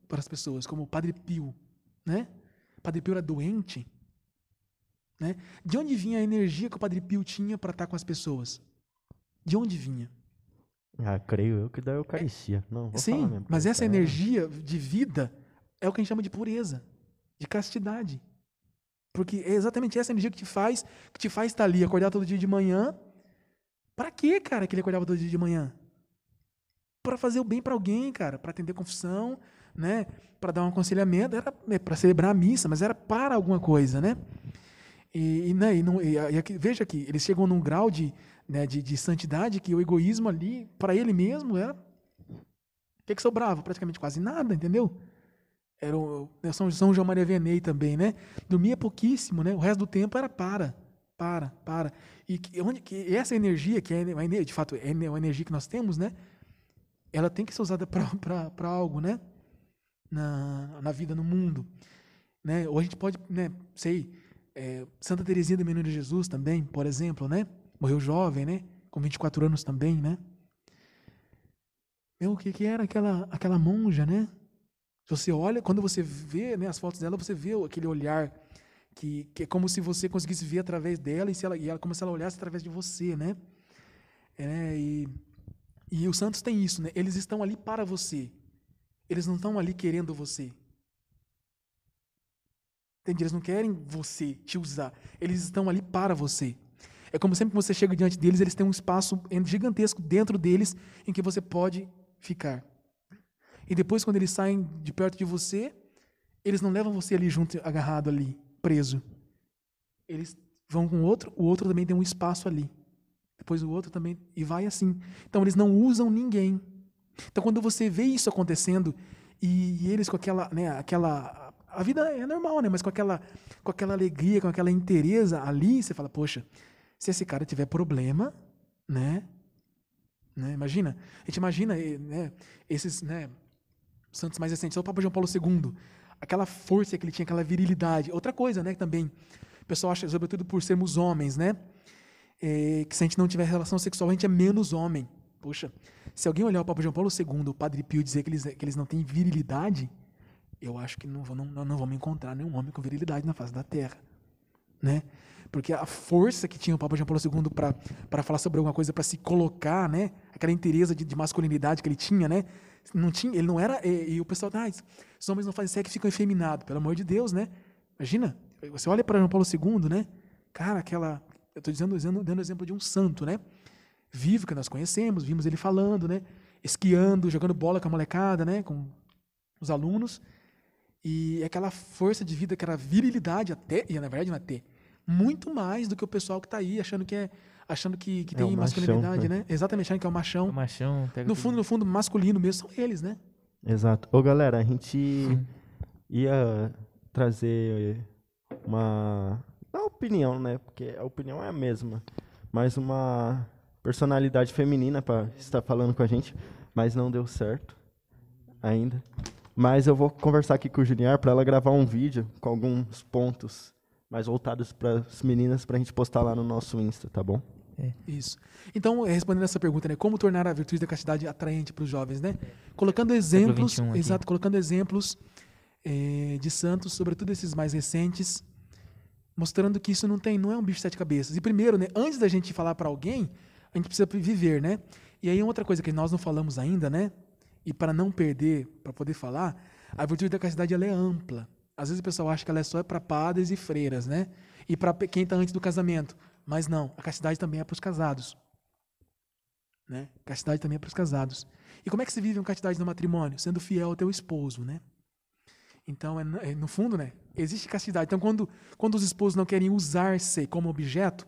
para as pessoas, como o Padre Pio, né? O Padre Pio era doente, né? De onde vinha a energia que o Padre Pio tinha para estar com as pessoas? De onde vinha? Ah, creio eu que da Eucaristia. Não, vou falar Sim, mesmo. mas essa É. energia de vida é o que a gente chama de pureza, de castidade. Porque é exatamente essa energia que te faz, que te faz estar ali, acordar todo dia de manhã. Para quê, cara, que ele acordava todo dia de manhã? Para fazer o bem para alguém, cara, para atender confissão, né? Para dar um aconselhamento, era para celebrar a missa, mas era para alguma coisa, né? E, e, né, e não- e e veja aqui, eles chegam num grau de, né, de, de santidade que o egoísmo ali, para ele mesmo, era o que, que sobrava? Praticamente quase nada, entendeu? Era o né, São, São João Maria Vianney também, né? Dormia pouquíssimo, né? O resto do tempo era para, para, para. E que, onde, que essa energia, que é de fato é uma energia que nós temos, né? Ela tem que ser usada para algo, né? Na, na vida, no mundo. Né? Ou a gente pode, né? Sei, é, Santa Teresinha do Menino Jesus também, por exemplo, né? Morreu jovem, né? Com 24 anos também, né? Meu, o que, que era aquela, aquela monja, né? Você olha, quando você vê né, as fotos dela, você vê aquele olhar que, que é como se você conseguisse ver através dela e, se ela, e ela, como se ela olhasse através de você, né? É, e, e os santos têm isso, né? Eles estão ali para você. Eles não estão ali querendo você. Entende? Eles não querem você, te usar. Eles estão ali para você. É como sempre que você chega diante deles, eles têm um espaço gigantesco dentro deles em que você pode ficar. E depois, quando eles saem de perto de você, eles não levam você ali junto, agarrado ali, preso. Eles vão com o outro, o outro também tem um espaço ali. Depois o outro também, e vai assim. Então, eles não usam ninguém. Então, quando você vê isso acontecendo, e, e eles com aquela, né, aquela. A vida é normal, né? Mas com aquela, com aquela alegria, com aquela inteireza ali, você fala, poxa, se esse cara tiver problema, né? né? Imagina, a gente imagina eh, né, esses né, santos mais recentes, o Papa João Paulo II, aquela força que ele tinha, aquela virilidade. Outra coisa, né, também, o pessoal acha, sobretudo por sermos homens, né? É, que se a gente não tiver relação sexual, a gente é menos homem. Poxa, se alguém olhar o Papa João Paulo II, o Padre Pio dizer que eles, que eles não têm virilidade, eu acho que não, não, não vamos encontrar nenhum homem com virilidade na face da Terra, né? porque a força que tinha o Papa João Paulo II para falar sobre alguma coisa, para se colocar, né? Aquela interesa de, de, masculinidade que ele tinha, né? Não tinha, ele não era. E, e o pessoal, ah, os homens não fazem sexo e ficam efeminados, pelo amor de Deus, né? Imagina, você olha para João Paulo II, né? Cara, aquela. Eu estou dizendo, dando, dando exemplo de um santo, né? Vivo que nós conhecemos, vimos ele falando, né? Esquiando, jogando bola com a molecada, né? Com os alunos. E aquela força de vida, aquela virilidade até, e na verdade não é ter, muito mais do que o pessoal que está aí achando que é achando que, que é tem masculinidade, né? né? Exatamente, achando que é o machão. O machão no fundo, no fundo, masculino mesmo são eles, né? Exato. Ô, galera, a gente Sim. ia trazer uma não opinião, né? Porque a opinião é a mesma, mas uma personalidade feminina para estar falando com a gente, mas não deu certo ainda. Mas eu vou conversar aqui com o Juliar para ela gravar um vídeo com alguns pontos mais voltados para as meninas para a gente postar lá no nosso Insta, tá bom? É. Isso. Então, respondendo essa pergunta, né, como tornar a virtude da castidade atraente para os jovens, né? Colocando exemplos, exato, colocando exemplos é, de santos, sobretudo esses mais recentes, mostrando que isso não tem, não é um bicho de sete cabeças. E primeiro, né, antes da gente falar para alguém, a gente precisa viver, né? E aí outra coisa que nós não falamos ainda, né? E para não perder, para poder falar, a virtude da castidade ela é ampla. Às vezes o pessoal acha que ela é só para padres e freiras, né? E para quem está antes do casamento. Mas não, a castidade também é para os casados. Né? Castidade também é para os casados. E como é que se vive uma castidade no matrimônio? Sendo fiel ao teu esposo, né? Então, é, é, no fundo, né? Existe castidade. Então, quando, quando os esposos não querem usar-se como objeto,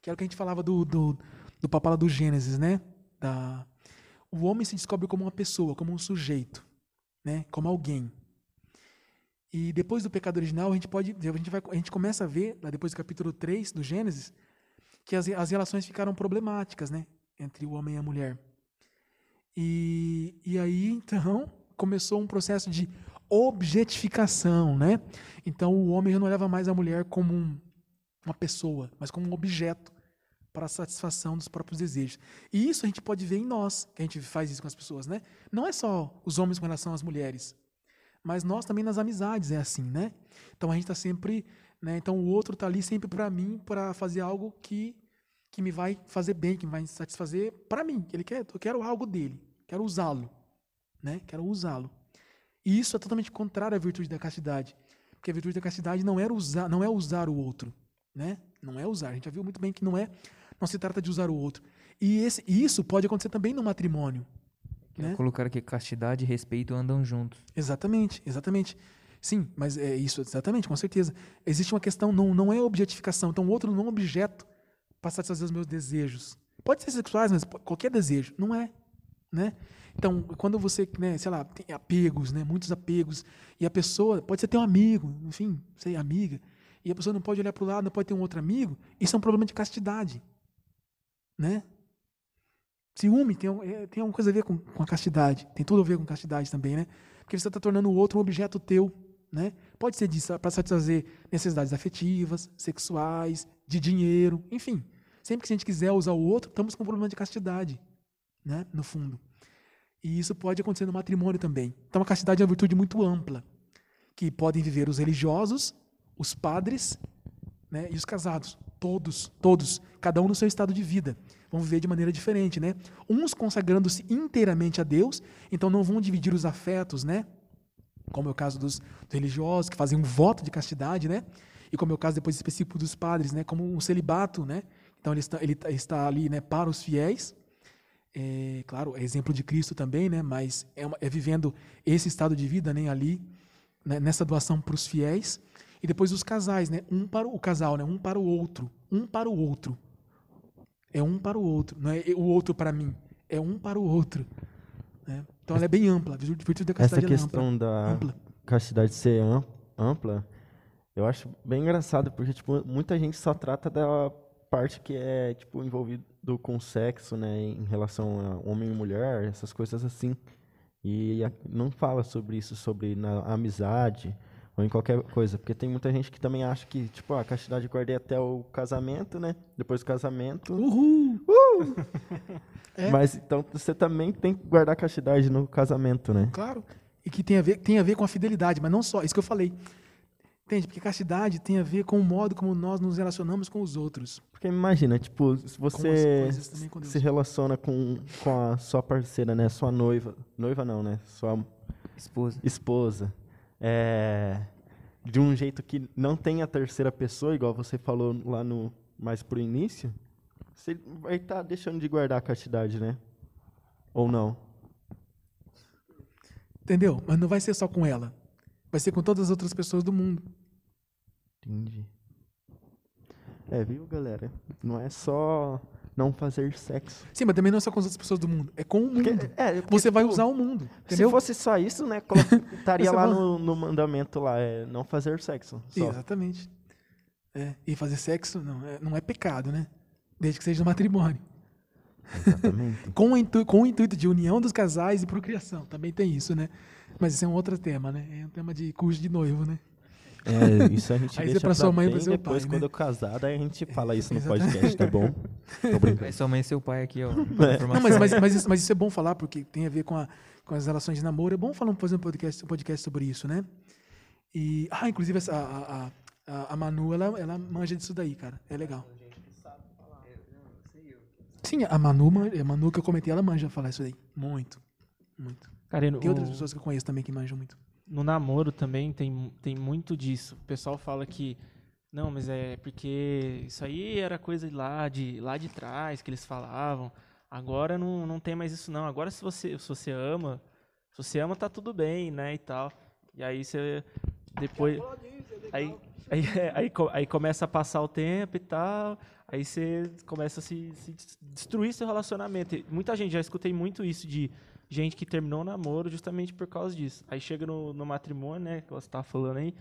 que era o que a gente falava do, do, do papala do Gênesis, né? Da, o homem se descobre como uma pessoa, como um sujeito, né? Como alguém. E depois do pecado original, a gente pode, a gente vai, a gente começa a ver, lá depois do capítulo 3 do Gênesis, que as, as relações ficaram problemáticas, né, entre o homem e a mulher. E, e aí, então, começou um processo de objetificação, né? Então, o homem já não leva mais a mulher como um, uma pessoa, mas como um objeto para a satisfação dos próprios desejos. E isso a gente pode ver em nós, que a gente faz isso com as pessoas, né? Não é só os homens com relação às mulheres, mas nós também nas amizades é assim, né? Então a gente está sempre, né? Então o outro está ali sempre para mim, para fazer algo que que me vai fazer bem, que me vai satisfazer para mim. Ele quer, eu quero algo dele, quero usá-lo, né? Quero usá-lo. E isso é totalmente contrário à virtude da castidade, porque a virtude da castidade não é usar, não é usar o outro, né? Não é usar. A gente já viu muito bem que não é, não se trata de usar o outro. E esse, isso pode acontecer também no matrimônio. Né? Colocar aqui castidade e respeito andam juntos. Exatamente, exatamente. Sim, mas é isso, exatamente, com certeza. Existe uma questão, não, não é objetificação. Então, o outro não é um objeto para satisfazer os meus desejos. Pode ser sexuais, mas qualquer desejo. Não é. Né? Então, quando você, né, sei lá, tem apegos, né, muitos apegos, e a pessoa, pode ser ter um amigo, enfim, sei, amiga, e a pessoa não pode olhar para o lado, não pode ter um outro amigo, isso é um problema de castidade. Né? Ciúme tem, é, tem alguma coisa a ver com, com a castidade. Tem tudo a ver com castidade também, né? Porque você está tornando o outro um objeto teu. Né? Pode ser para satisfazer necessidades afetivas, sexuais, de dinheiro, enfim. Sempre que a gente quiser usar o outro, estamos com um problema de castidade, né? no fundo. E isso pode acontecer no matrimônio também. Então a castidade é uma virtude muito ampla, que podem viver os religiosos, os padres né, e os casados. Todos, todos, cada um no seu estado de vida. Vão viver de maneira diferente, né? Uns consagrando-se inteiramente a Deus, então não vão dividir os afetos, né? Como é o caso dos, religiosos, que fazem um voto de castidade, né? E como é o caso depois específico dos padres, né? Como um celibato, né? Então ele está, ele tá, está ali, né? Para os fiéis, é, claro, é exemplo de Cristo também, né? Mas é, uma, é vivendo esse estado de vida, né? Ali, né, nessa doação para os fiéis. E depois os casais, né? Um para o casal, né? Um para o outro, um para o outro. É um para o outro, não é o outro para mim. É um para o outro. Né? Então ela é bem ampla. A virtude da Essa castidade ela é questão ampla. da ampla. castidade ser am- ampla, eu acho bem engraçado, porque tipo, muita gente só trata da parte que é tipo envolvido com sexo, né, em relação a homem e mulher, essas coisas assim. E não fala sobre isso, sobre na amizade ou em qualquer coisa, porque tem muita gente que também acha que tipo, a castidade guardei até o casamento, né? Depois do casamento, Uhul! É. mas então você também tem que guardar a castidade no casamento, né? Claro. E que tem a, ver, tem a ver com a fidelidade, mas não só. Isso que eu falei. Entende? Porque castidade tem a ver com o modo como nós nos relacionamos com os outros. Porque imagina, tipo, se você se relaciona com, com a sua parceira, né? Sua noiva. Noiva não, né? Sua Esposa. esposa. É, de um jeito que não tem a terceira pessoa, igual você falou lá no mais pro início, você vai estar deixando de guardar a castidade, né? Ou não? Entendeu? Mas não vai ser só com ela. Vai ser com todas as outras pessoas do mundo. Entendi. É, viu, galera? Não é só não fazer sexo. Sim, mas também não é só com as outras pessoas do mundo. É com o mundo. Porque- é, porque, Você vai tipo, usar o mundo. Se Entendeu? fosse só isso, né? Estaria lá no, no mandamento lá, é não fazer sexo. Só. Exatamente. É, e fazer sexo não é, não é pecado, né? Desde que seja no matrimônio. Exatamente. Com o, com o intuito de união dos casais e procriação. Também tem isso, né? Mas isso é um outro tema, né? É um tema de curso de noivo, né? É, isso a gente Aí deixa pra sua mãe e pro seu depois, pai, quando né? eu casar, daí a gente fala isso no Exatamente. podcast, tá bom? Aí sua mãe e seu pai aqui, ó. Não, informação. mas, mas, mas, isso, mas isso é bom falar, porque tem a ver com, a- com as relações de namoro. É bom falar, fazer um podcast, um podcast sobre isso, né? E, ah, inclusive, essa, a, a, a, a Manu, ela, ela manja disso daí, cara. É legal. Sim, a Manu, man- a Manu que eu comentei, ela manja falar isso daí. Muito, muito. E Tem outras o- pessoas que eu conheço também que manjam muito. no namoro também tem, tem muito disso. O pessoal fala que não, mas é porque isso aí era coisa lá de lá de trás que eles falavam. Agora não, não tem mais isso não. Agora se você se você ama, se você ama tá tudo bem, né, e tal. E aí você depois aí aí, aí, co- aí começa a passar o tempo e tal. Aí você começa a se, se des- destruir seu relacionamento. E muita gente, já escutei muito isso de gente que terminou o namoro justamente por causa disso. Aí chega no, no matrimônio, né, que você tava falando aí,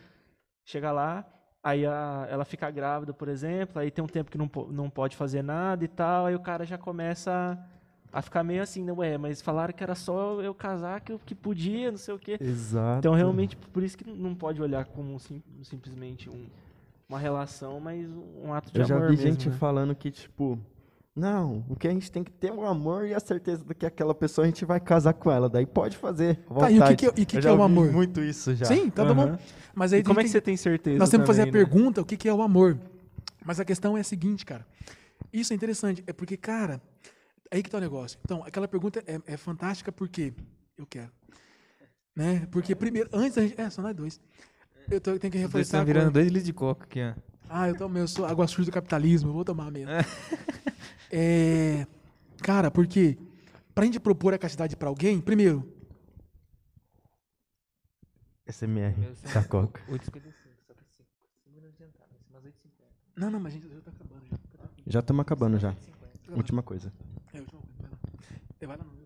chega lá, aí a- ela fica grávida, por exemplo, aí tem um tempo que não, não pode fazer nada e tal, aí o cara já começa a, a ficar meio assim, né, ué, mas falaram que era só eu casar que, eu- que podia, não sei o quê. Exato. Então, realmente, por isso que não pode olhar como sim- simplesmente um- uma relação, mas um ato de Eu já amor vi mesmo, gente né? falando que, tipo, não, o que a gente tem que ter é o amor e a certeza de que aquela pessoa a gente vai casar com ela. Daí pode fazer. Tá, e o que que é- e o que Eu que já é o ouvi amor? muito isso já. Sim, tá Aham. bom. Mas aí E como é tem que você tem certeza Nós temos que fazer a também, né? pergunta, o que que é o amor? Mas a questão é a seguinte, cara. Isso é interessante, é porque, cara, aí que tá o negócio. Então, aquela pergunta é, é fantástica porque eu quero. Né? Porque primeiro, antes da gente. É, só nós dois. Eu, tô- eu tenho que Vocês refletir. estão virando dois litros de coca aqui, ó. Ah, eu, tomo, eu sou água suja do capitalismo, eu vou tomar mesmo. É, cara, porque pra gente propor a castidade pra alguém, primeiro, SMR, Meu, sim. da Coca. 8,55. Só que 5 minutos de entrada. Mas 8,50. não, não, mas a gente já tá acabando já. Já estamos acabando já. 8,50. Última coisa. É, última coisa, vai lá.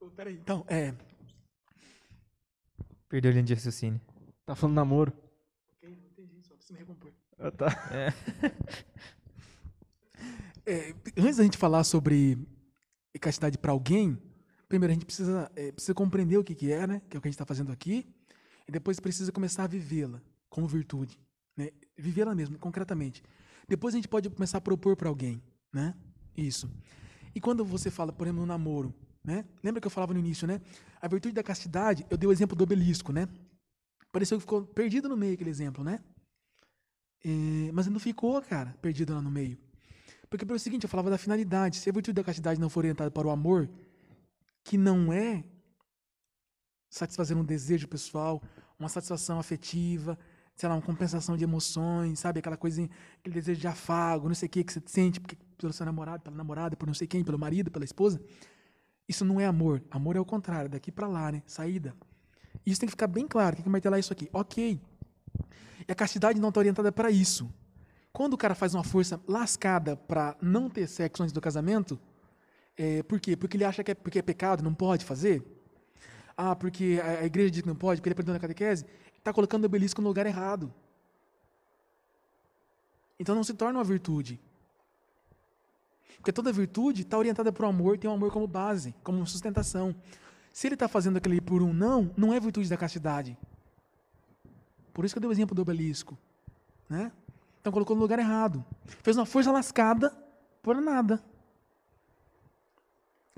Ô, Peraí, então, é. Perdeu a linha de raciocínio. Tá falando namoro. Ok, não entendi, só preciso me recompor. Ah, tá. É, antes da gente falar sobre castidade para alguém, primeiro a gente precisa, é, precisa compreender o que, que é, né? Que é o que a gente está fazendo aqui. E depois precisa começar a vivê-la como virtude. Né? Vivê-la mesmo, concretamente. Depois a gente pode começar a propor para alguém, né? Isso. E quando você fala, por exemplo, no namoro, né? Lembra que eu falava no início, né? A virtude da castidade, eu dei o exemplo do obelisco, né? Pareceu que ficou perdido no meio aquele exemplo, né? É, mas não ficou, cara, perdido lá no meio. Porque pelo seguinte, eu falava da finalidade. Se a virtude da castidade não for orientada para o amor, que não é satisfazer um desejo pessoal, uma satisfação afetiva, sei lá, uma compensação de emoções, sabe? Aquela coisa, aquele desejo de afago, não sei o que que você sente porque, pelo seu namorado, pela namorada, por não sei quem, pelo marido, pela esposa. Isso não é amor. Amor é o contrário, daqui para lá, né? Saída. Isso tem que ficar bem claro, tem que martelar isso aqui. Ok. E a castidade não está orientada para isso. Quando o cara faz uma força lascada para não ter sexo antes do casamento, é, por quê? Porque ele acha que é, porque é pecado, não pode fazer? Ah, porque a, a igreja diz que não pode, porque ele aprendeu na catequese? Está colocando o obelisco no lugar errado. Então não se torna uma virtude. Porque toda virtude está orientada para o amor, tem o amor como base, como sustentação. Se ele está fazendo aquele por um não, não é virtude da castidade. Por isso que eu dei o exemplo do obelisco. Né? Então colocou no lugar errado. Fez uma força lascada por nada.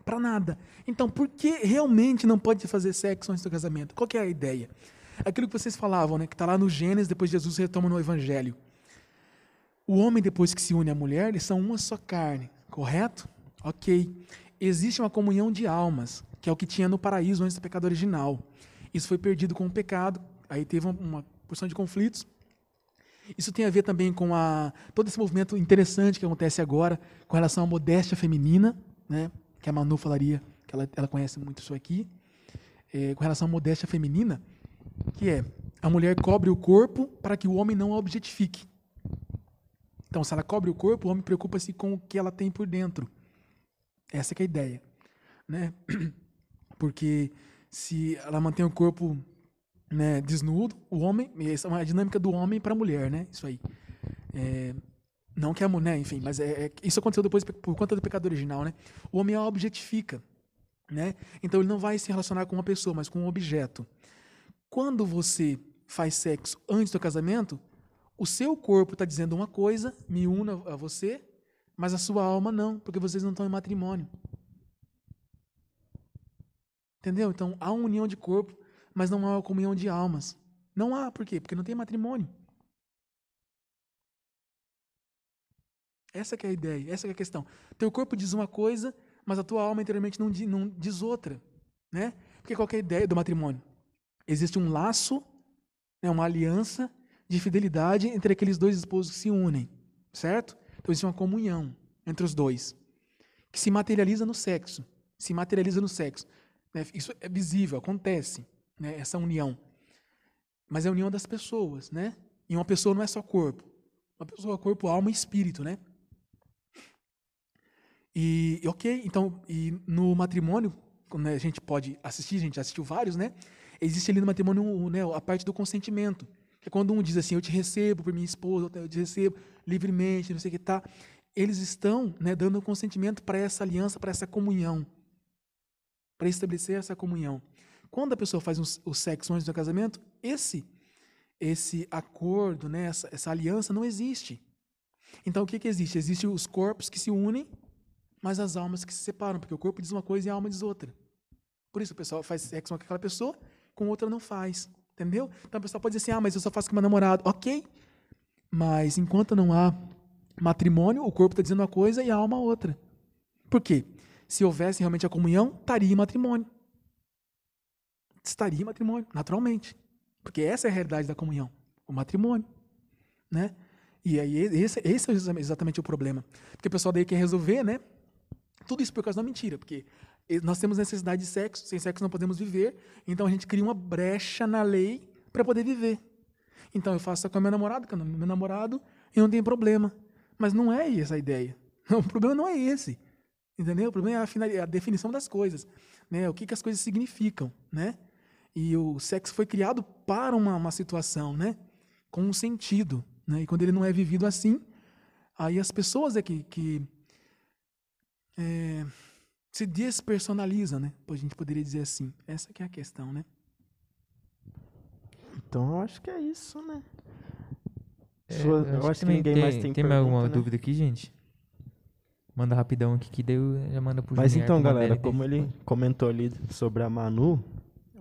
Para nada. Então, por que realmente não pode fazer sexo antes do casamento? Qual é a ideia? Aquilo que vocês falavam, né, que está lá no Gênesis, depois Jesus retoma no Evangelho. O homem, depois que se une à mulher, eles são uma só carne, correto? Ok. Existe uma comunhão de almas, que é o que tinha no paraíso antes do pecado original. Isso foi perdido com o pecado, aí teve uma porção de conflitos. Isso tem a ver também com a, todo esse movimento interessante que acontece agora com relação à modéstia feminina, né, que a Manu falaria, que ela, ela conhece muito isso aqui, é, com relação à modéstia feminina, que é a mulher cobre o corpo para que o homem não a objetifique. Então, se ela cobre o corpo, o homem preocupa-se com o que ela tem por dentro. Essa é a ideia. Né? Porque se ela mantém o corpo né, desnudo, o homem, essa é uma dinâmica do homem para a mulher, né? Isso aí. É, não que a mulher, enfim, mas é, é, isso aconteceu depois por conta do pecado original, né? O homem a objetifica, né? Então ele não vai se relacionar com uma pessoa, mas com um objeto. Quando você faz sexo antes do casamento, o seu corpo está dizendo uma coisa, me una a você, mas a sua alma não, porque vocês não estão em matrimônio. Entendeu? Então há uma união de corpo, mas não há uma comunhão de almas. Não há, por quê? Porque não tem matrimônio. Essa é a ideia, essa é a questão. Teu corpo diz uma coisa, mas a tua alma interiormente não, não diz outra. Né? Porque qual é a ideia do matrimônio? Existe um laço, né, uma aliança de fidelidade entre aqueles dois esposos que se unem. Certo? Então existe uma comunhão entre os dois, que se materializa no sexo. Se materializa no sexo. Né? Isso é visível, acontece né, essa união. Mas é a união das pessoas, né? E uma pessoa não é só corpo. Uma pessoa é corpo, alma e espírito, né? E, ok, então, e no matrimônio, né, a gente pode assistir, a gente assistiu vários, né? Existe ali no matrimônio né, a parte do consentimento. Que é quando um diz assim, eu te recebo por minha esposa, eu te recebo livremente, não sei o que tá. Eles estão né, dando consentimento para essa aliança, para essa comunhão. Para estabelecer essa comunhão. Quando a pessoa faz um, o sexo antes do casamento, esse esse acordo, né, essa, essa aliança não existe. Então o que, que existe? Existem os corpos que se unem, mas as almas que se separam, porque o corpo diz uma coisa e a alma diz outra. Por isso o pessoal faz sexo com aquela pessoa, com outra não faz. Entendeu? Então a pessoa pode dizer assim: ah, mas eu só faço com meu namorado. Ok. Mas enquanto não há matrimônio, o corpo está dizendo uma coisa e a alma outra. Por quê? Se houvesse realmente a comunhão, estaria em matrimônio estaria em matrimônio, naturalmente. Porque essa é a realidade da comunhão, o matrimônio. Né? E aí esse, esse é exatamente o problema. Porque o pessoal daí quer resolver, né? Tudo isso por causa da mentira, porque nós temos necessidade de sexo, sem sexo não podemos viver, então a gente cria uma brecha na lei para poder viver. Então eu faço com a minha namorada, com o meu namorado, e não tem problema. Mas não é essa a ideia. O problema não é esse. Entendeu? O problema é a, a definição das coisas. Né? O que, que as coisas significam. Né? E o sexo foi criado para uma, uma situação, né? Com um sentido. Né? E quando ele não é vivido assim, aí as pessoas é que, que é, se despersonalizam, né? A gente poderia dizer assim. Essa que é a questão, né? Então eu acho que é isso, né? É, Sua, eu, acho que, ninguém tem, mais tem Tem pergunta, alguma né? dúvida aqui, gente? Manda rapidão aqui que deu, já manda pro Mas Junior então, que galera, como ele comentou ali sobre a Manu,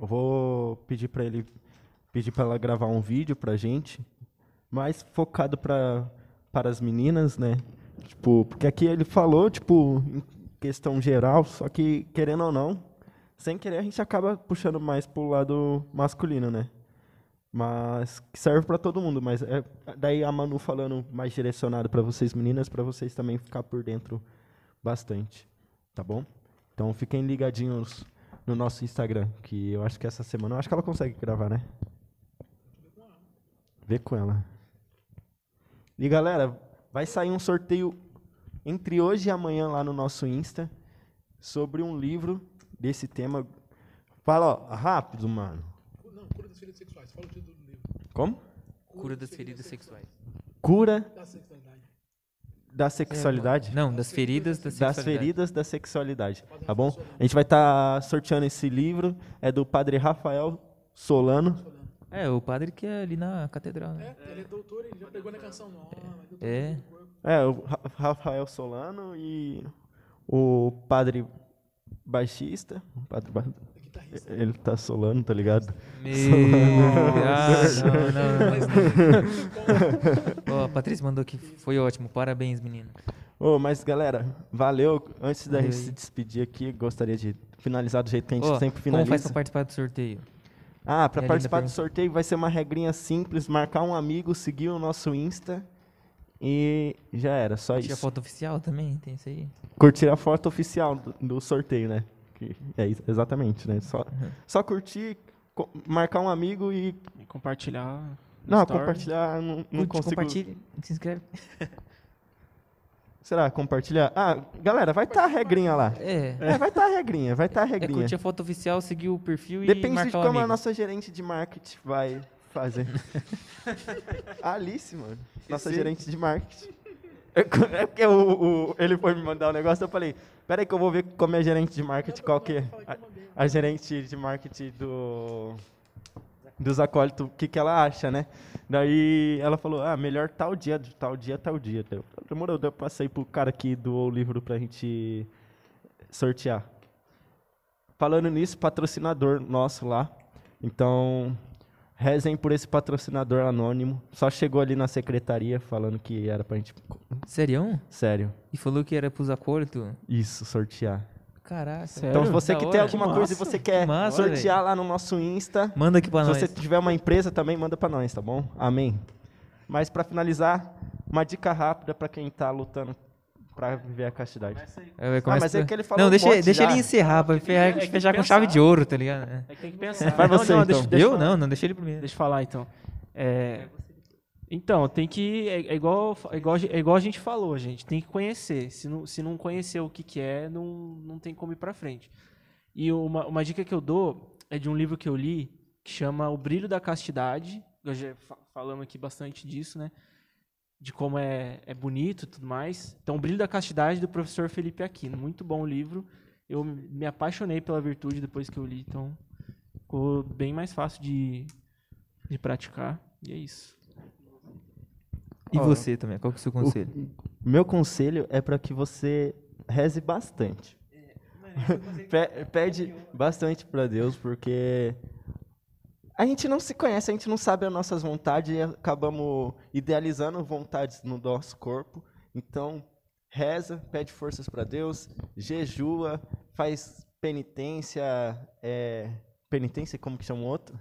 eu vou pedir pra ele pedir para ela gravar um vídeo pra gente, mais focado para para as meninas, né? Tipo, porque aqui ele falou, tipo, em questão geral, só que querendo ou não, sem querer a gente acaba puxando mais pro lado masculino, né? Mas serve pra todo mundo, mas é daí a Manu falando mais direcionado pra vocês meninas, pra vocês também ficar por dentro bastante, tá bom? Então fiquem ligadinhos no nosso Instagram, que eu acho que essa semana, eu acho que ela consegue gravar, né? Vê com ela. E galera, vai sair um sorteio entre hoje e amanhã lá no nosso Insta sobre um livro desse tema. Fala, ó, rápido, mano. Não, cura das feridas sexuais. Fala o título do livro. Como? Cura das feridas sexuais. Cura Da sexualidade. Da sexualidade. Não, das feridas da das sexualidade. feridas da sexualidade, tá bom? A gente vai estar sorteando esse livro, é do padre Rafael Solano. É, o padre que é ali na catedral, né? É, ele é doutor, ele já pegou na canção nova. doutor É. corpo. É, o Ra- Rafael Solano e o padre baixista, o padre É. ele tá solano, tá ligado? Meu... Ah, não, não. Ó, a Patrícia mandou aqui, foi ótimo, parabéns, menino. Ô, mas galera, valeu. Antes da gente se despedir aqui, gostaria de finalizar do jeito que a gente Ó, sempre como faz finaliza. pra participar do sorteio? Ah, para E a participar do sorteio vai ser uma regrinha simples, marcar um amigo, seguir o nosso Insta e já era, só Tinha isso. foto oficial também, tem isso aí? Curtir a foto oficial do, do sorteio, né? Que é isso, exatamente, né? Só, só curtir, co- marcar um amigo e E compartilhar. não, story. compartilhar, não, não Curte, consigo. compartilha, se inscreve. Será compartilhar? Ah, galera, vai estar a regrinha lá. É, É, vai estar a regrinha, vai estar a é regrinha. curtir a foto oficial, seguir o perfil e Depende de como a nossa gerente de marketing vai fazer. A Alice, mano. Nossa gerente de marketing. É porque o, o- ele foi me mandar um negócio, eu falei, peraí que eu vou ver como é gerente de marketing, qual que é a, a gerente de marketing do dos acólitos, o que que ela acha, né? Daí ela falou, ah, melhor tal dia, tal dia, tal dia. Demorou, eu passei pro cara que doou o livro pra gente sortear. Falando nisso, patrocinador nosso lá. Então, rezem por esse patrocinador anônimo. Só chegou ali na secretaria falando que era pra gente. Serião? Sério, E falou que era pros acólitos? isso, sortear. Caraca. Sério? Então, se você Da que hora. tem alguma Que coisa e você quer Que massa, sortear lá no nosso Insta, Manda aqui pra se nós. você tiver uma empresa também, manda pra nós, tá bom? Amém. Mas pra finalizar, uma dica rápida pra quem tá lutando pra viver a castidade. É, Ah, começa mas é que ele falou Não, um deixa, monte deixa ele encerrar, pra fechar, que fechar com pensar. chave de ouro, tá ligado? É. Que tem que pensar. Vai você, não, deixa, então. deixa Eu? falar. Não, não, deixa ele primeiro. Deixa eu falar então. É, então, tem que. É, é igual, é, igual, é igual a gente falou, gente. Tem que conhecer. Se não, se não conhecer o que, que é, não, não tem como ir pra frente. E uma, uma dica que eu dou é de um livro que eu li que chama O Brilho da Castidade. Eu já fa- falamos aqui bastante disso, né? De como é, é bonito e tudo mais. Então, O Brilho da Castidade do professor Felipe Aquino. Muito bom o livro. Eu me apaixonei pela virtude depois que eu li, então ficou bem mais fácil de, de praticar. E é isso. E Ó, você também, qual que é o seu conselho? O meu conselho é para que você reze bastante. Pe- Pede bastante para Deus, porque a gente não se conhece, a gente não sabe as nossas vontades e acabamos idealizando vontades no nosso corpo. Então, reza, pede forças para Deus, jejua, faz penitência, é, penitência, como que chama o outro?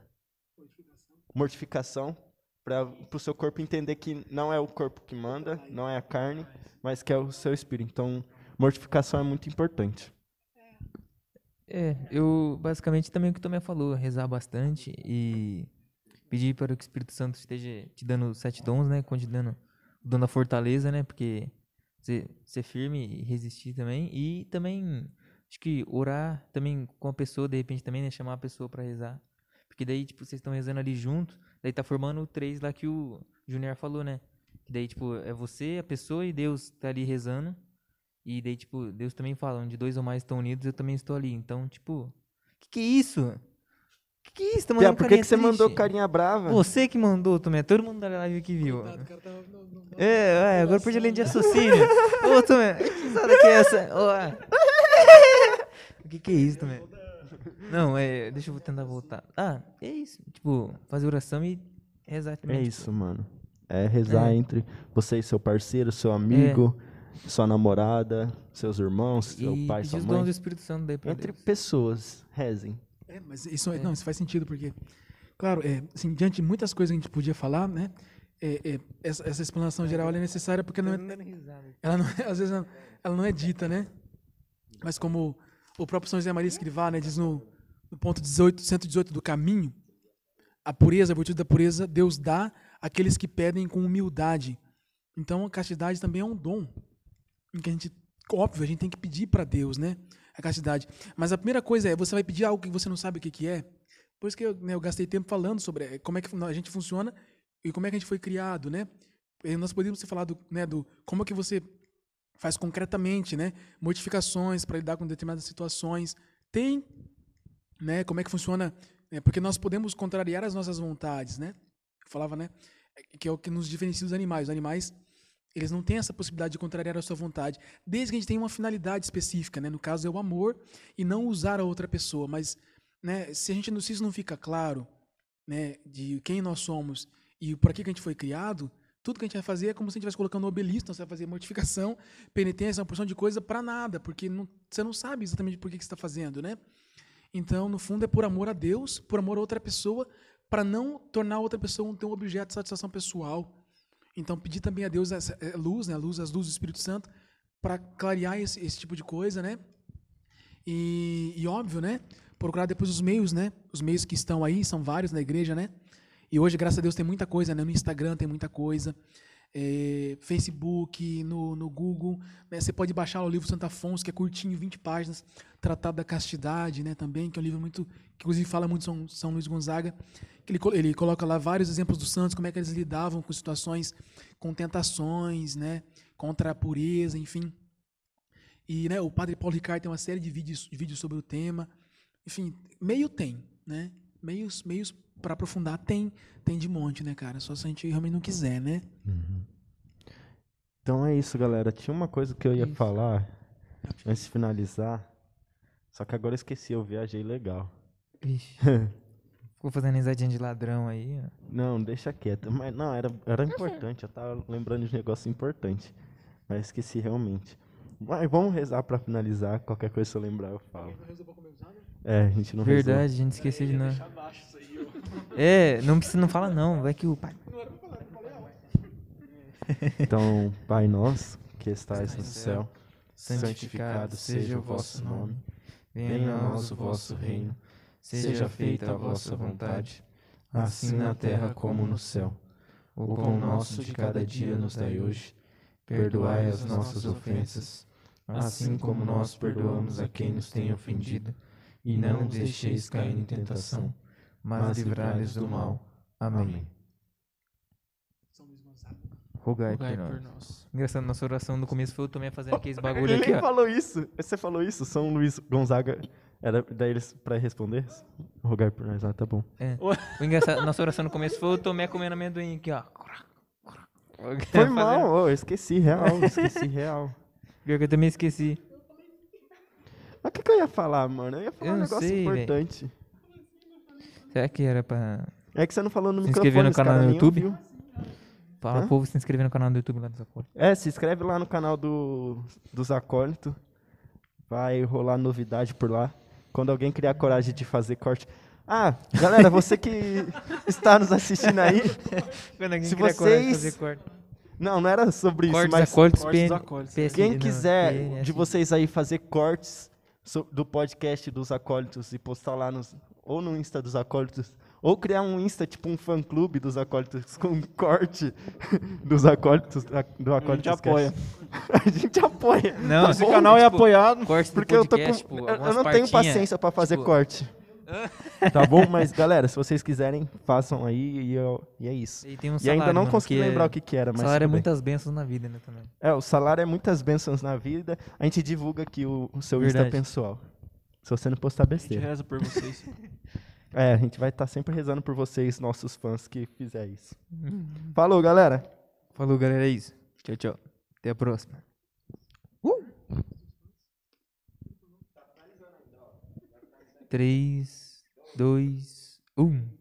Mortificação, para o seu corpo entender que não é o corpo que manda, não é a carne, mas que é o seu espírito. Então, mortificação é muito importante. É, eu basicamente também o que o Tomé falou, rezar bastante e pedir para que o Espírito Santo esteja te dando sete dons, né? Continuando o dom da fortaleza, né? Porque ser, ser firme e resistir também. E também, acho que orar também com a pessoa, de repente também, né? Chamar a pessoa para rezar. Porque daí, tipo, vocês estão rezando ali junto, daí tá formando o três lá que o Junior falou, né? Que daí, tipo, é você, a pessoa e Deus tá ali rezando. E daí, tipo, Deus também fala, onde dois ou mais estão unidos, eu também estou ali. Então, tipo, que que é isso? Que que isso? Tá Pia, mandando por que, que você mandou carinha brava? Você que mandou, Tomé. Todo mundo da live que viu. Coitado, o cara tava- não, não, não. É, é, agora eu perdi a linha de raciocínio. Ô, Tomé, que risada que é essa? Ô. O que que é isso, Tomé? Não, é, deixa eu tentar voltar. Ah, é isso. Tipo, fazer oração e rezar também. É tipo, isso, mano. É rezar É. entre você e seu parceiro, seu amigo, sua namorada, seus irmãos, seu e pai, pedir sua os mãe. dons do Espírito Santo daí pra Entre Deus. pessoas, rezem. É, mas isso, é- não, isso faz sentido, porque, claro, é, assim, diante de muitas coisas que a gente podia falar, né? é, é, essa, essa explanação geral ela é necessária porque não é, ela não é- às vezes ela, ela não é dita, né? Mas como o próprio São José Maria Escrivá, né, diz no, no ponto 18, 118 do caminho, a pureza, a virtude da pureza, Deus dá àqueles que pedem com humildade. Então a castidade também é um dom. Que a gente, óbvio, a gente tem que pedir para Deus, né? A castidade. Mas a primeira coisa é, você vai pedir algo que você não sabe o que, que é. Por isso que eu, né, eu gastei tempo falando sobre eh, como é que a gente funciona e como é que a gente foi criado, né? E nós poderíamos ter falado, né, do como é que você faz concretamente, né, modificações para lidar com determinadas situações. Tem, né, como é que funciona, né, porque nós podemos contrariar as nossas vontades, né? Eu falava, né, que é o que nos diferencia dos animais. Os animais, eles não têm essa possibilidade de contrariar a sua vontade, desde que a gente tenha uma finalidade específica, né? No caso é o amor e não usar a outra pessoa, mas, né, se a gente se isso não fica claro, né, de quem nós somos e para que a gente foi criado, tudo que a gente vai fazer é como se a gente estivesse colocando um obelisco, então você vai fazer mortificação, penitência, uma porção de coisa para nada, porque não- você não sabe exatamente por que, que você está fazendo, né? Então, no fundo, é por amor a Deus, por amor a outra pessoa, para não tornar outra pessoa um objeto de satisfação pessoal. Então, pedir também a Deus essa eh, luz, né, luz, as luzes do Espírito Santo, para clarear esse, esse tipo de coisa, né? E, e óbvio, né? Procurar depois os meios, né? Os meios que estão aí, são vários na igreja, né? E hoje, graças a Deus, tem muita coisa, né? No Instagram tem muita coisa. Eh, Facebook, no, no Google. né? Você pode baixar o livro Santo Afonso, que é curtinho, 20 páginas. Tratado da Castidade, né? Também, que é um livro muito. que inclusive fala muito de São, São Luís Gonzaga. Que ele, ele coloca lá vários exemplos dos santos, como é que eles lidavam com situações, com tentações, né? Contra a pureza, enfim. E né, o padre Paulo Ricardo tem uma série de vídeos, de vídeos sobre o tema. Enfim, meio tem, né? Meios, meios para aprofundar tem, tem de monte, né, cara? Só se a gente realmente não quiser, né? Então é isso, galera. Tinha uma coisa que eu ia Isso. falar antes de finalizar. Só que agora eu esqueci, eu viajei legal. Ixi. Ficou fazendo risadinha de ladrão aí, ó. Não, deixa quieto. Mas não, era, era importante. Eu tava lembrando de um negócio importante. Mas esqueci realmente. Mas vamos rezar pra finalizar. Qualquer coisa se eu lembrar, eu falo. É, a gente não rezou. Verdade, a gente esqueceu de nada. É, não precisa, não fala não, vai que o pai. Então, Pai nosso, que estais no céu, santificado seja o vosso nome. Venha a nós o vosso reino. Seja feita a vossa vontade, assim na terra como no céu. O pão nosso de cada dia nos dai hoje. Perdoai as nossas ofensas, assim como nós perdoamos a quem nos tem ofendido. E não nos deixeis cair em tentação, mas livrai-nos do mal. Amém. Rogai por Rogai nós. por nós. Engraçado, nossa oração no começo foi o Tomé fazendo aqueles bagulho Ele aqui, nem ó. falou isso. Você falou isso. São Luís Gonzaga. Era daí eles pra responder? Rogai por nós. Ah, tá bom. É. O engraçado, nossa oração no começo foi o Tomé comendo amendoim aqui, ó. Foi mal, ô, eu esqueci, real, esqueci, real. Pior que eu também esqueci. Mas o que, que eu ia falar, mano? Eu ia falar Eu um negócio sei, importante. Será que era pra É que você não falou no Se microfone, inscrever no canal no YouTube? Hã? pro povo se inscrever no canal do YouTube lá do Zacor? É, se inscreve lá no canal do, dos acólitos. Vai rolar novidade por lá. Quando alguém criar coragem de fazer corte. Ah, galera, você que está nos assistindo aí. Quando alguém Se criar coragem de vocês- fazer corte. Não, não era sobre isso, Cortes, mas acortes, Cortes PN, dos acólitos. PSD, quem não, quiser de vocês aí fazer cortes do podcast dos acólitos e postar lá nos, ou no Insta dos acólitos, ou criar um Insta, tipo um fã clube dos acólitos com um corte dos acólitos a- do acólitos. Cast. apoia. a gente apoia. Não, Esse canal é tipo, apoiado. Porque eu tô com. tipo, eu- não tenho paciência pra fazer tipo, corte. Tá bom? Mas, galera, se vocês quiserem, façam aí e, eu- e é isso. E, tem um E salário, ainda não mano, consegui é- lembrar o que, que era, mas. salário é muitas bênçãos na vida, né, também. É, o salário é muitas bênçãos na vida. A gente divulga aqui o, o seu Verdade. Insta pessoal. Se você não postar A gente besteira. reza por vocês. É, a gente vai estar sempre rezando por vocês, nossos fãs, que fizer isso. Falou, galera. Falou, galera, é isso. Tchau, tchau. Até a próxima. Três, dois, um.